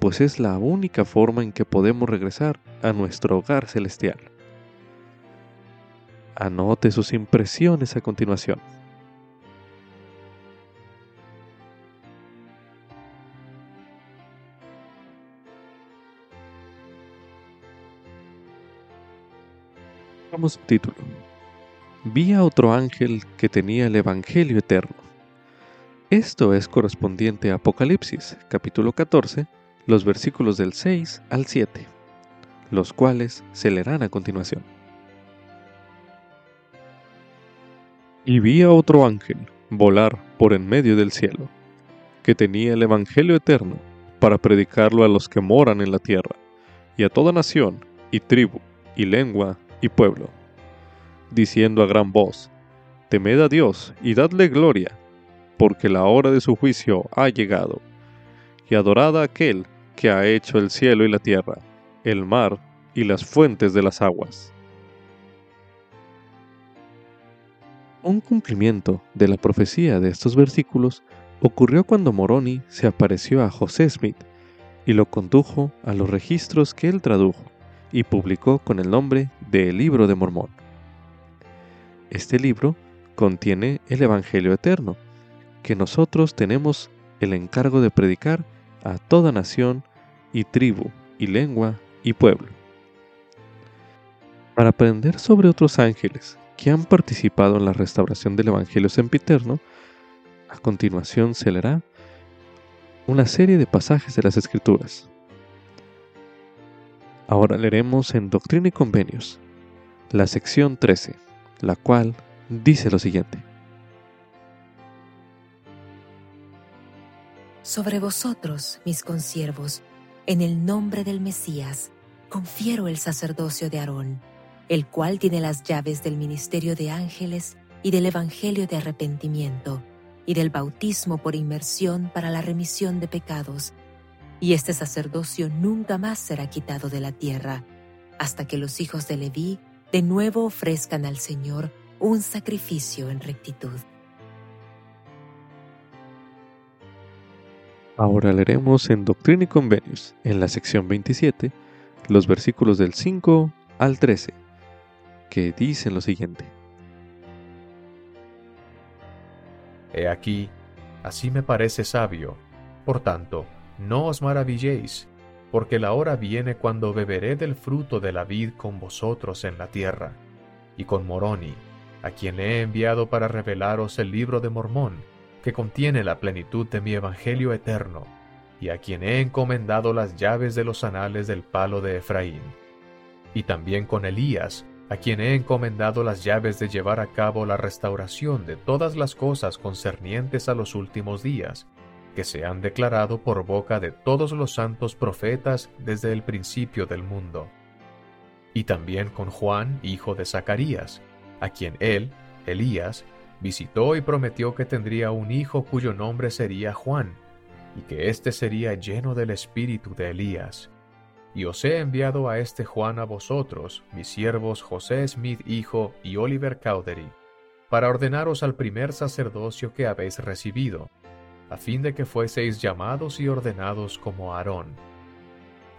Speaker 1: pues es la única forma en que podemos regresar a nuestro hogar celestial. Anote sus impresiones a continuación. Vi a otro ángel que tenía el Evangelio eterno. Esto es correspondiente a Apocalipsis, capítulo 14, los versículos del 6 al 7, los cuales se leerán a continuación. Y vi a otro ángel volar por en medio del cielo, que tenía el Evangelio eterno para predicarlo a los que moran en la tierra, y a toda nación, y tribu, y lengua, y pueblo, diciendo a gran voz, Temed a Dios y dadle gloria, porque la hora de su juicio ha llegado, y adorad a aquel que ha hecho el cielo y la tierra, el mar y las fuentes de las aguas. Un cumplimiento de la profecía de estos versículos ocurrió cuando Moroni se apareció a José Smith y lo condujo a los registros que él tradujo y publicó con el nombre de El Libro de Mormón. Este libro contiene el Evangelio Eterno, que nosotros tenemos el encargo de predicar a toda nación y tribu y lengua y pueblo. Para aprender sobre otros ángeles que han participado en la restauración del Evangelio sempiterno, a continuación se leerá una serie de pasajes de las Escrituras. Ahora leeremos en Doctrina y Convenios, la sección 13, la cual dice lo siguiente.
Speaker 3: Sobre vosotros, mis consiervos, en el nombre del Mesías, confiero el sacerdocio de Aarón, el cual tiene las llaves del ministerio de ángeles y del Evangelio de arrepentimiento, y del bautismo por inmersión para la remisión de pecados y este sacerdocio nunca más será quitado de la tierra, hasta que los hijos de Leví de nuevo ofrezcan al Señor un sacrificio en rectitud.
Speaker 1: Ahora leeremos en Doctrina y Convenios, en la sección 27, los versículos del 5 al 13, que dicen lo siguiente.
Speaker 4: He aquí, así me parece sabio, por tanto, no os maravilléis, porque la hora viene cuando beberé del fruto de la vid con vosotros en la tierra, y con Moroni, a quien he enviado para revelaros el libro de Mormón, que contiene la plenitud de mi evangelio eterno, y a quien he encomendado las llaves de los anales del palo de Efraín. Y también con Elías, a quien he encomendado las llaves de llevar a cabo la restauración de todas las cosas concernientes a los últimos días, que se han declarado por boca de todos los santos profetas desde el principio del mundo. Y también con Juan, hijo de Zacarías, a quien él, Elías, visitó y prometió que tendría un hijo cuyo nombre sería Juan, y que éste sería lleno del espíritu de Elías. Y os he enviado a este Juan a vosotros, mis siervos José Smith hijo y Oliver Cowdery, para ordenaros al primer sacerdocio que habéis recibido, a fin de que fueseis llamados y ordenados como Aarón.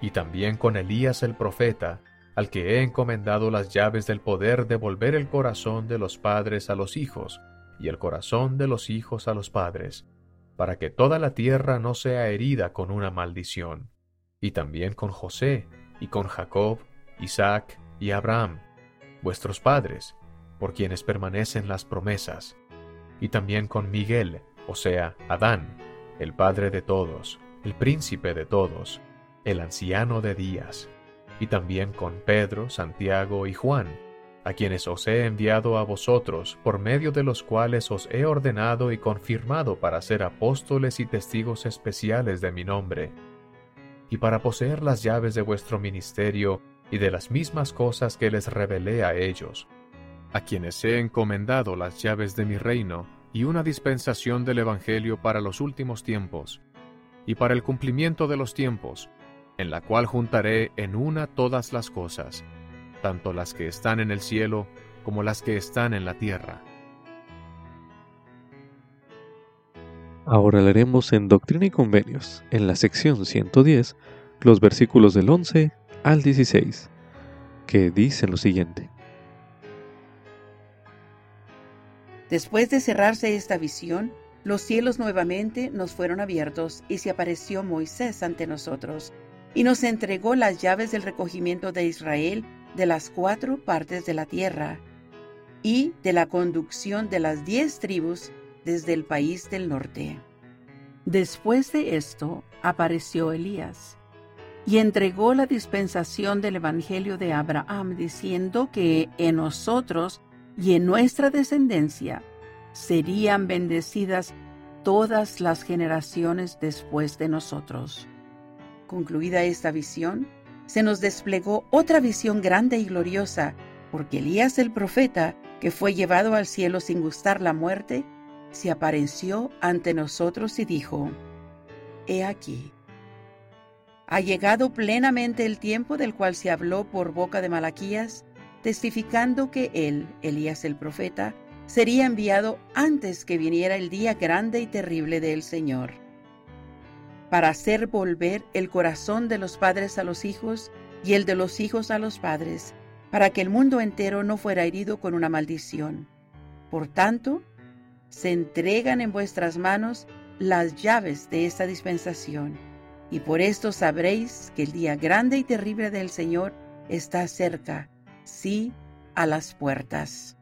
Speaker 4: Y también con Elías el profeta, al que he encomendado las llaves del poder de volver el corazón de los padres a los hijos, y el corazón de los hijos a los padres, para que toda la tierra no sea herida con una maldición. Y también con José, y con Jacob, Isaac y Abraham, vuestros padres, por quienes permanecen las promesas, y también con Miguel, o sea, Adán, el Padre de todos, el Príncipe de todos, el anciano de días, y también con Pedro, Santiago y Juan, a quienes os he enviado a vosotros, por medio de los cuales os he ordenado y confirmado para ser apóstoles y testigos especiales de mi nombre, y para poseer las llaves de vuestro ministerio y de las mismas cosas que les revelé a ellos, a quienes he encomendado las llaves de mi reino y una dispensación del Evangelio para los últimos tiempos, y para el cumplimiento de los tiempos, en la cual juntaré en una todas las cosas, tanto las que están en el cielo como las que están en la tierra.
Speaker 1: Ahora leeremos en Doctrina y Convenios, en la sección 110, los versículos del 11 al 16, que dicen lo siguiente.
Speaker 2: Después de cerrarse esta visión, los cielos nuevamente nos fueron abiertos y se apareció Moisés ante nosotros, y nos entregó las llaves del recogimiento de Israel de las cuatro partes de la tierra, y de la conducción de las diez tribus desde el país del norte. Después de esto apareció Elías, y entregó la dispensación del Evangelio de Abraham, diciendo que en nosotros y en nuestra descendencia serían bendecidas todas las generaciones después de nosotros. Concluida esta visión, se nos desplegó otra visión grande y gloriosa, porque Elías el profeta, que fue llevado al cielo sin gustar la muerte, se apareció ante nosotros y dijo, He aquí, ha llegado plenamente el tiempo del cual se habló por boca de Malaquías, testificando que él, Elías el profeta, sería enviado antes que viniera el día grande y terrible del Señor, para hacer volver el corazón de los padres a los hijos y el de los hijos a los padres, para que el mundo entero no fuera herido con una maldición. Por tanto, se entregan en vuestras manos las llaves de esta dispensación, y por esto sabréis que el día grande y terrible del Señor está cerca sí a las puertas.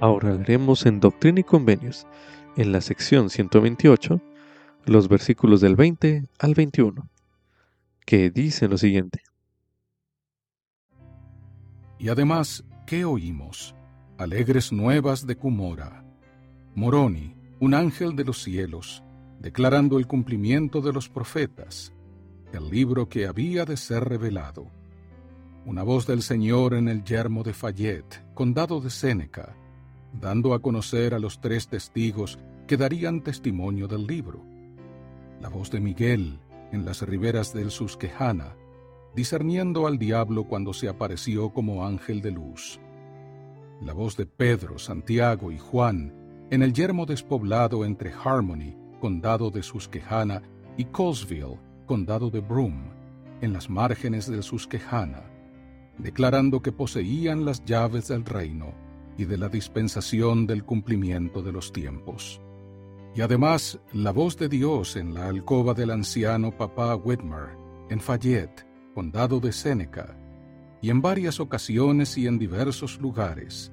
Speaker 1: Ahora leeremos en Doctrina y Convenios, en la sección 128, los versículos del 20 al 21, que dicen lo siguiente.
Speaker 5: Y además, ¿qué oímos? Alegres nuevas de Cumora. Moroni, un ángel de los cielos, declarando el cumplimiento de los profetas, el libro que había de ser revelado. Una voz del Señor en el yermo de Fayette, condado de Séneca, dando a conocer a los tres testigos que darían testimonio del libro. La voz de Miguel en las riberas del Susquehanna, discerniendo al diablo cuando se apareció como ángel de luz. La voz de Pedro, Santiago y Juan en el yermo despoblado entre Harmony, condado de Susquehanna, y Colesville, condado de Broome, en las márgenes del Susquehanna, declarando que poseían las llaves del reino y de la dispensación del cumplimiento de los tiempos. Y además la voz de Dios en la alcoba del anciano papá Whitmer, en Fayette, condado de Seneca, y en varias ocasiones y en diversos lugares,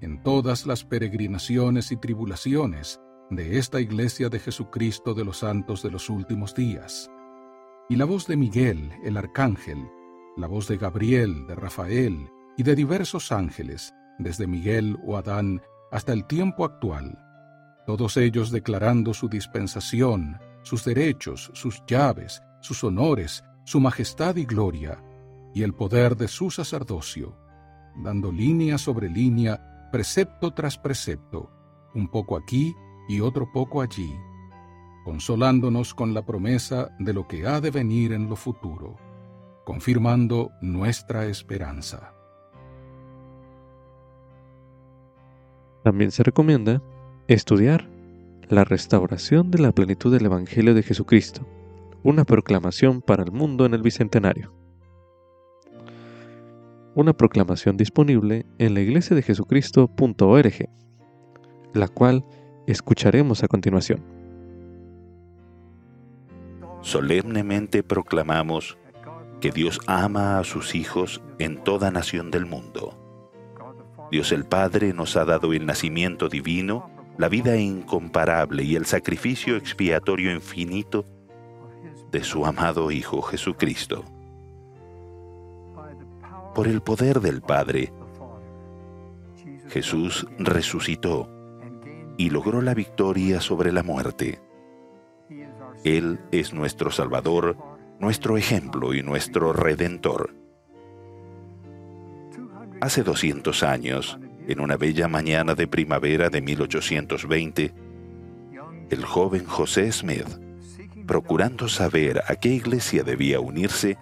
Speaker 5: en todas las peregrinaciones y tribulaciones de esta iglesia de Jesucristo de los santos de los últimos días y la voz de Miguel, el arcángel, la voz de Gabriel, de Rafael y de diversos ángeles, desde Miguel o Adán hasta el tiempo actual, todos ellos declarando su dispensación, sus derechos, sus llaves, sus honores, su majestad y gloria, y el poder de su sacerdocio, dando línea sobre línea, precepto tras precepto, un poco aquí y otro poco allí, consolándonos con la promesa de lo que ha de venir en lo futuro, confirmando nuestra esperanza.
Speaker 1: También se recomienda Estudiar la restauración de la plenitud del Evangelio de Jesucristo, una proclamación para el mundo en el Bicentenario. Una proclamación disponible en la iglesia de Jesucristo.org, la cual escucharemos a continuación.
Speaker 6: Solemnemente proclamamos que Dios ama a sus hijos en toda nación del mundo. Dios el Padre nos ha dado el nacimiento divino, la vida incomparable y el sacrificio expiatorio infinito de su amado Hijo Jesucristo. Por el poder del Padre, Jesús resucitó y logró la victoria sobre la muerte. Él es nuestro Salvador, nuestro ejemplo y nuestro Redentor. Hace 200 años, en una bella mañana de primavera de 1820, el joven José Smith, procurando saber a qué iglesia debía unirse,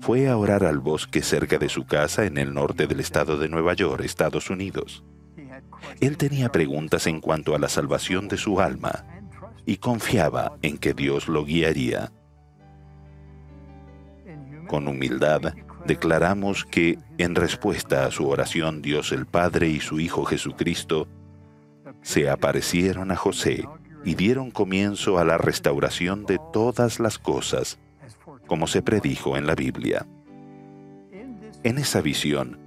Speaker 6: fue a orar al bosque cerca de su casa en el norte del estado de Nueva York, Estados Unidos. Él tenía preguntas en cuanto a la salvación de su alma y confiaba en que Dios lo guiaría. Con humildad, declaramos que, en respuesta a su oración, Dios el Padre y su Hijo Jesucristo se aparecieron a José y dieron comienzo a la restauración de todas las cosas, como se predijo en la Biblia. En esa visión,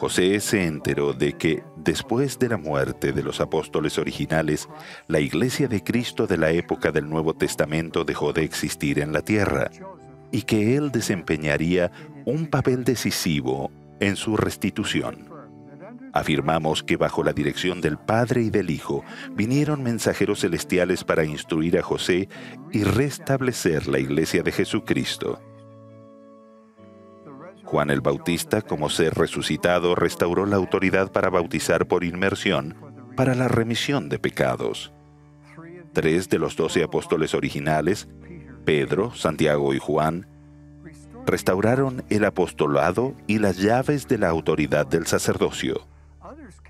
Speaker 6: José se enteró de que, después de la muerte de los apóstoles originales, la iglesia de Cristo de la época del Nuevo Testamento dejó de existir en la tierra y que él desempeñaría un papel decisivo en su restitución. Afirmamos que bajo la dirección del Padre y del Hijo vinieron mensajeros celestiales para instruir a José y restablecer la iglesia de Jesucristo. Juan el Bautista, como ser resucitado, restauró la autoridad para bautizar por inmersión para la remisión de pecados. Tres de los doce apóstoles originales, Pedro, Santiago y Juan, restauraron el apostolado y las llaves de la autoridad del sacerdocio.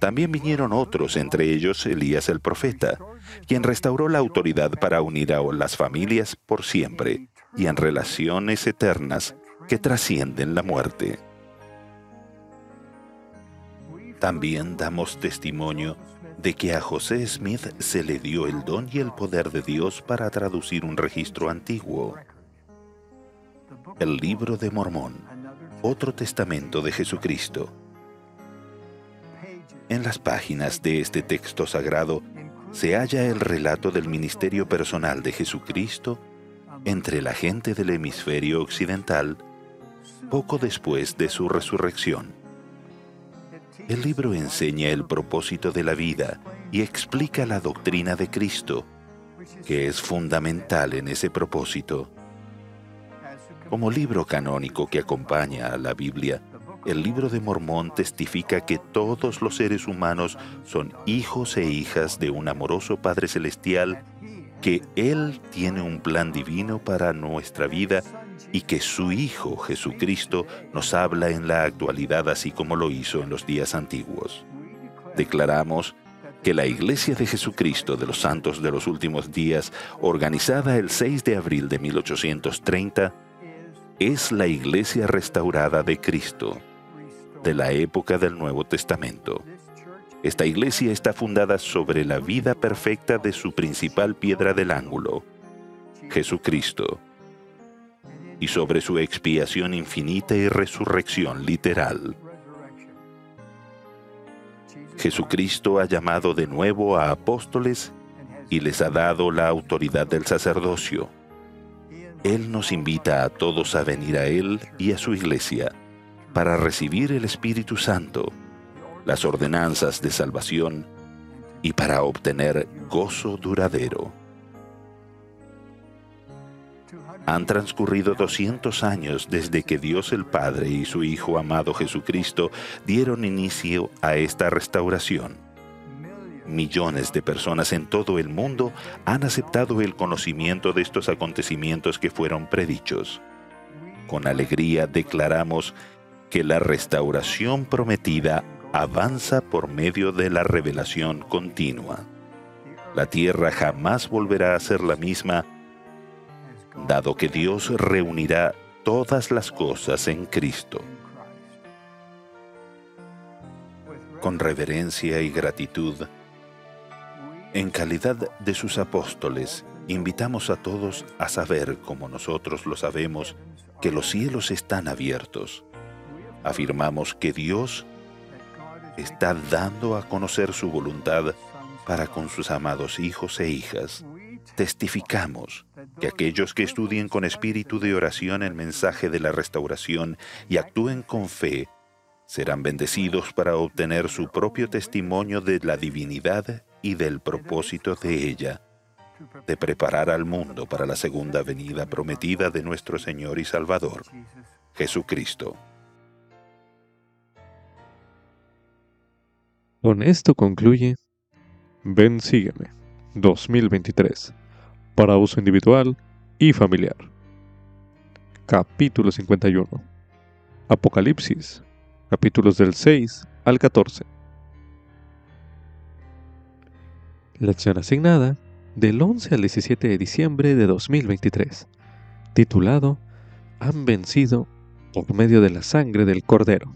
Speaker 6: También vinieron otros, entre ellos Elías el profeta, quien restauró la autoridad para unir a las familias por siempre y en relaciones eternas que trascienden la muerte. También damos testimonio de que a José Smith se le dio el don y el poder de Dios para traducir un registro antiguo el libro de Mormón, otro testamento de Jesucristo. En las páginas de este texto sagrado se halla el relato del ministerio personal de Jesucristo entre la gente del hemisferio occidental poco después de su resurrección. El libro enseña el propósito de la vida y explica la doctrina de Cristo, que es fundamental en ese propósito. Como libro canónico que acompaña a la Biblia, el libro de Mormón testifica que todos los seres humanos son hijos e hijas de un amoroso Padre Celestial, que Él tiene un plan divino para nuestra vida y que su Hijo Jesucristo nos habla en la actualidad así como lo hizo en los días antiguos. Declaramos que la Iglesia de Jesucristo de los Santos de los Últimos Días, organizada el 6 de abril de 1830, es la iglesia restaurada de Cristo, de la época del Nuevo Testamento. Esta iglesia está fundada sobre la vida perfecta de su principal piedra del ángulo, Jesucristo, y sobre su expiación infinita y resurrección literal. Jesucristo ha llamado de nuevo a apóstoles y les ha dado la autoridad del sacerdocio él nos invita a todos a venir a Él y a su iglesia para recibir el Espíritu Santo, las ordenanzas de salvación y para obtener gozo duradero. Han transcurrido 200 años desde que Dios el Padre y su Hijo amado Jesucristo dieron inicio a esta restauración millones de personas en todo el mundo han aceptado el conocimiento de estos acontecimientos que fueron predichos. Con alegría declaramos que la restauración prometida avanza por medio de la revelación continua. La tierra jamás volverá a ser la misma, dado que Dios reunirá todas las cosas en Cristo. Con reverencia y gratitud, en calidad de sus apóstoles, invitamos a todos a saber, como nosotros lo sabemos, que los cielos están abiertos. Afirmamos que Dios está dando a conocer su voluntad para con sus amados hijos e hijas. Testificamos que aquellos que estudien con espíritu de oración el mensaje de la restauración y actúen con fe, serán bendecidos para obtener su propio testimonio de la divinidad y del propósito de ella, de preparar al mundo para la segunda venida prometida de nuestro Señor y Salvador, Jesucristo.
Speaker 1: Con esto concluye Ven Sígueme 2023 para uso individual y familiar. Capítulo 51 Apocalipsis capítulos del 6 al 14. Lección asignada del 11 al 17 de diciembre de 2023, titulado Han vencido por medio de la sangre del Cordero.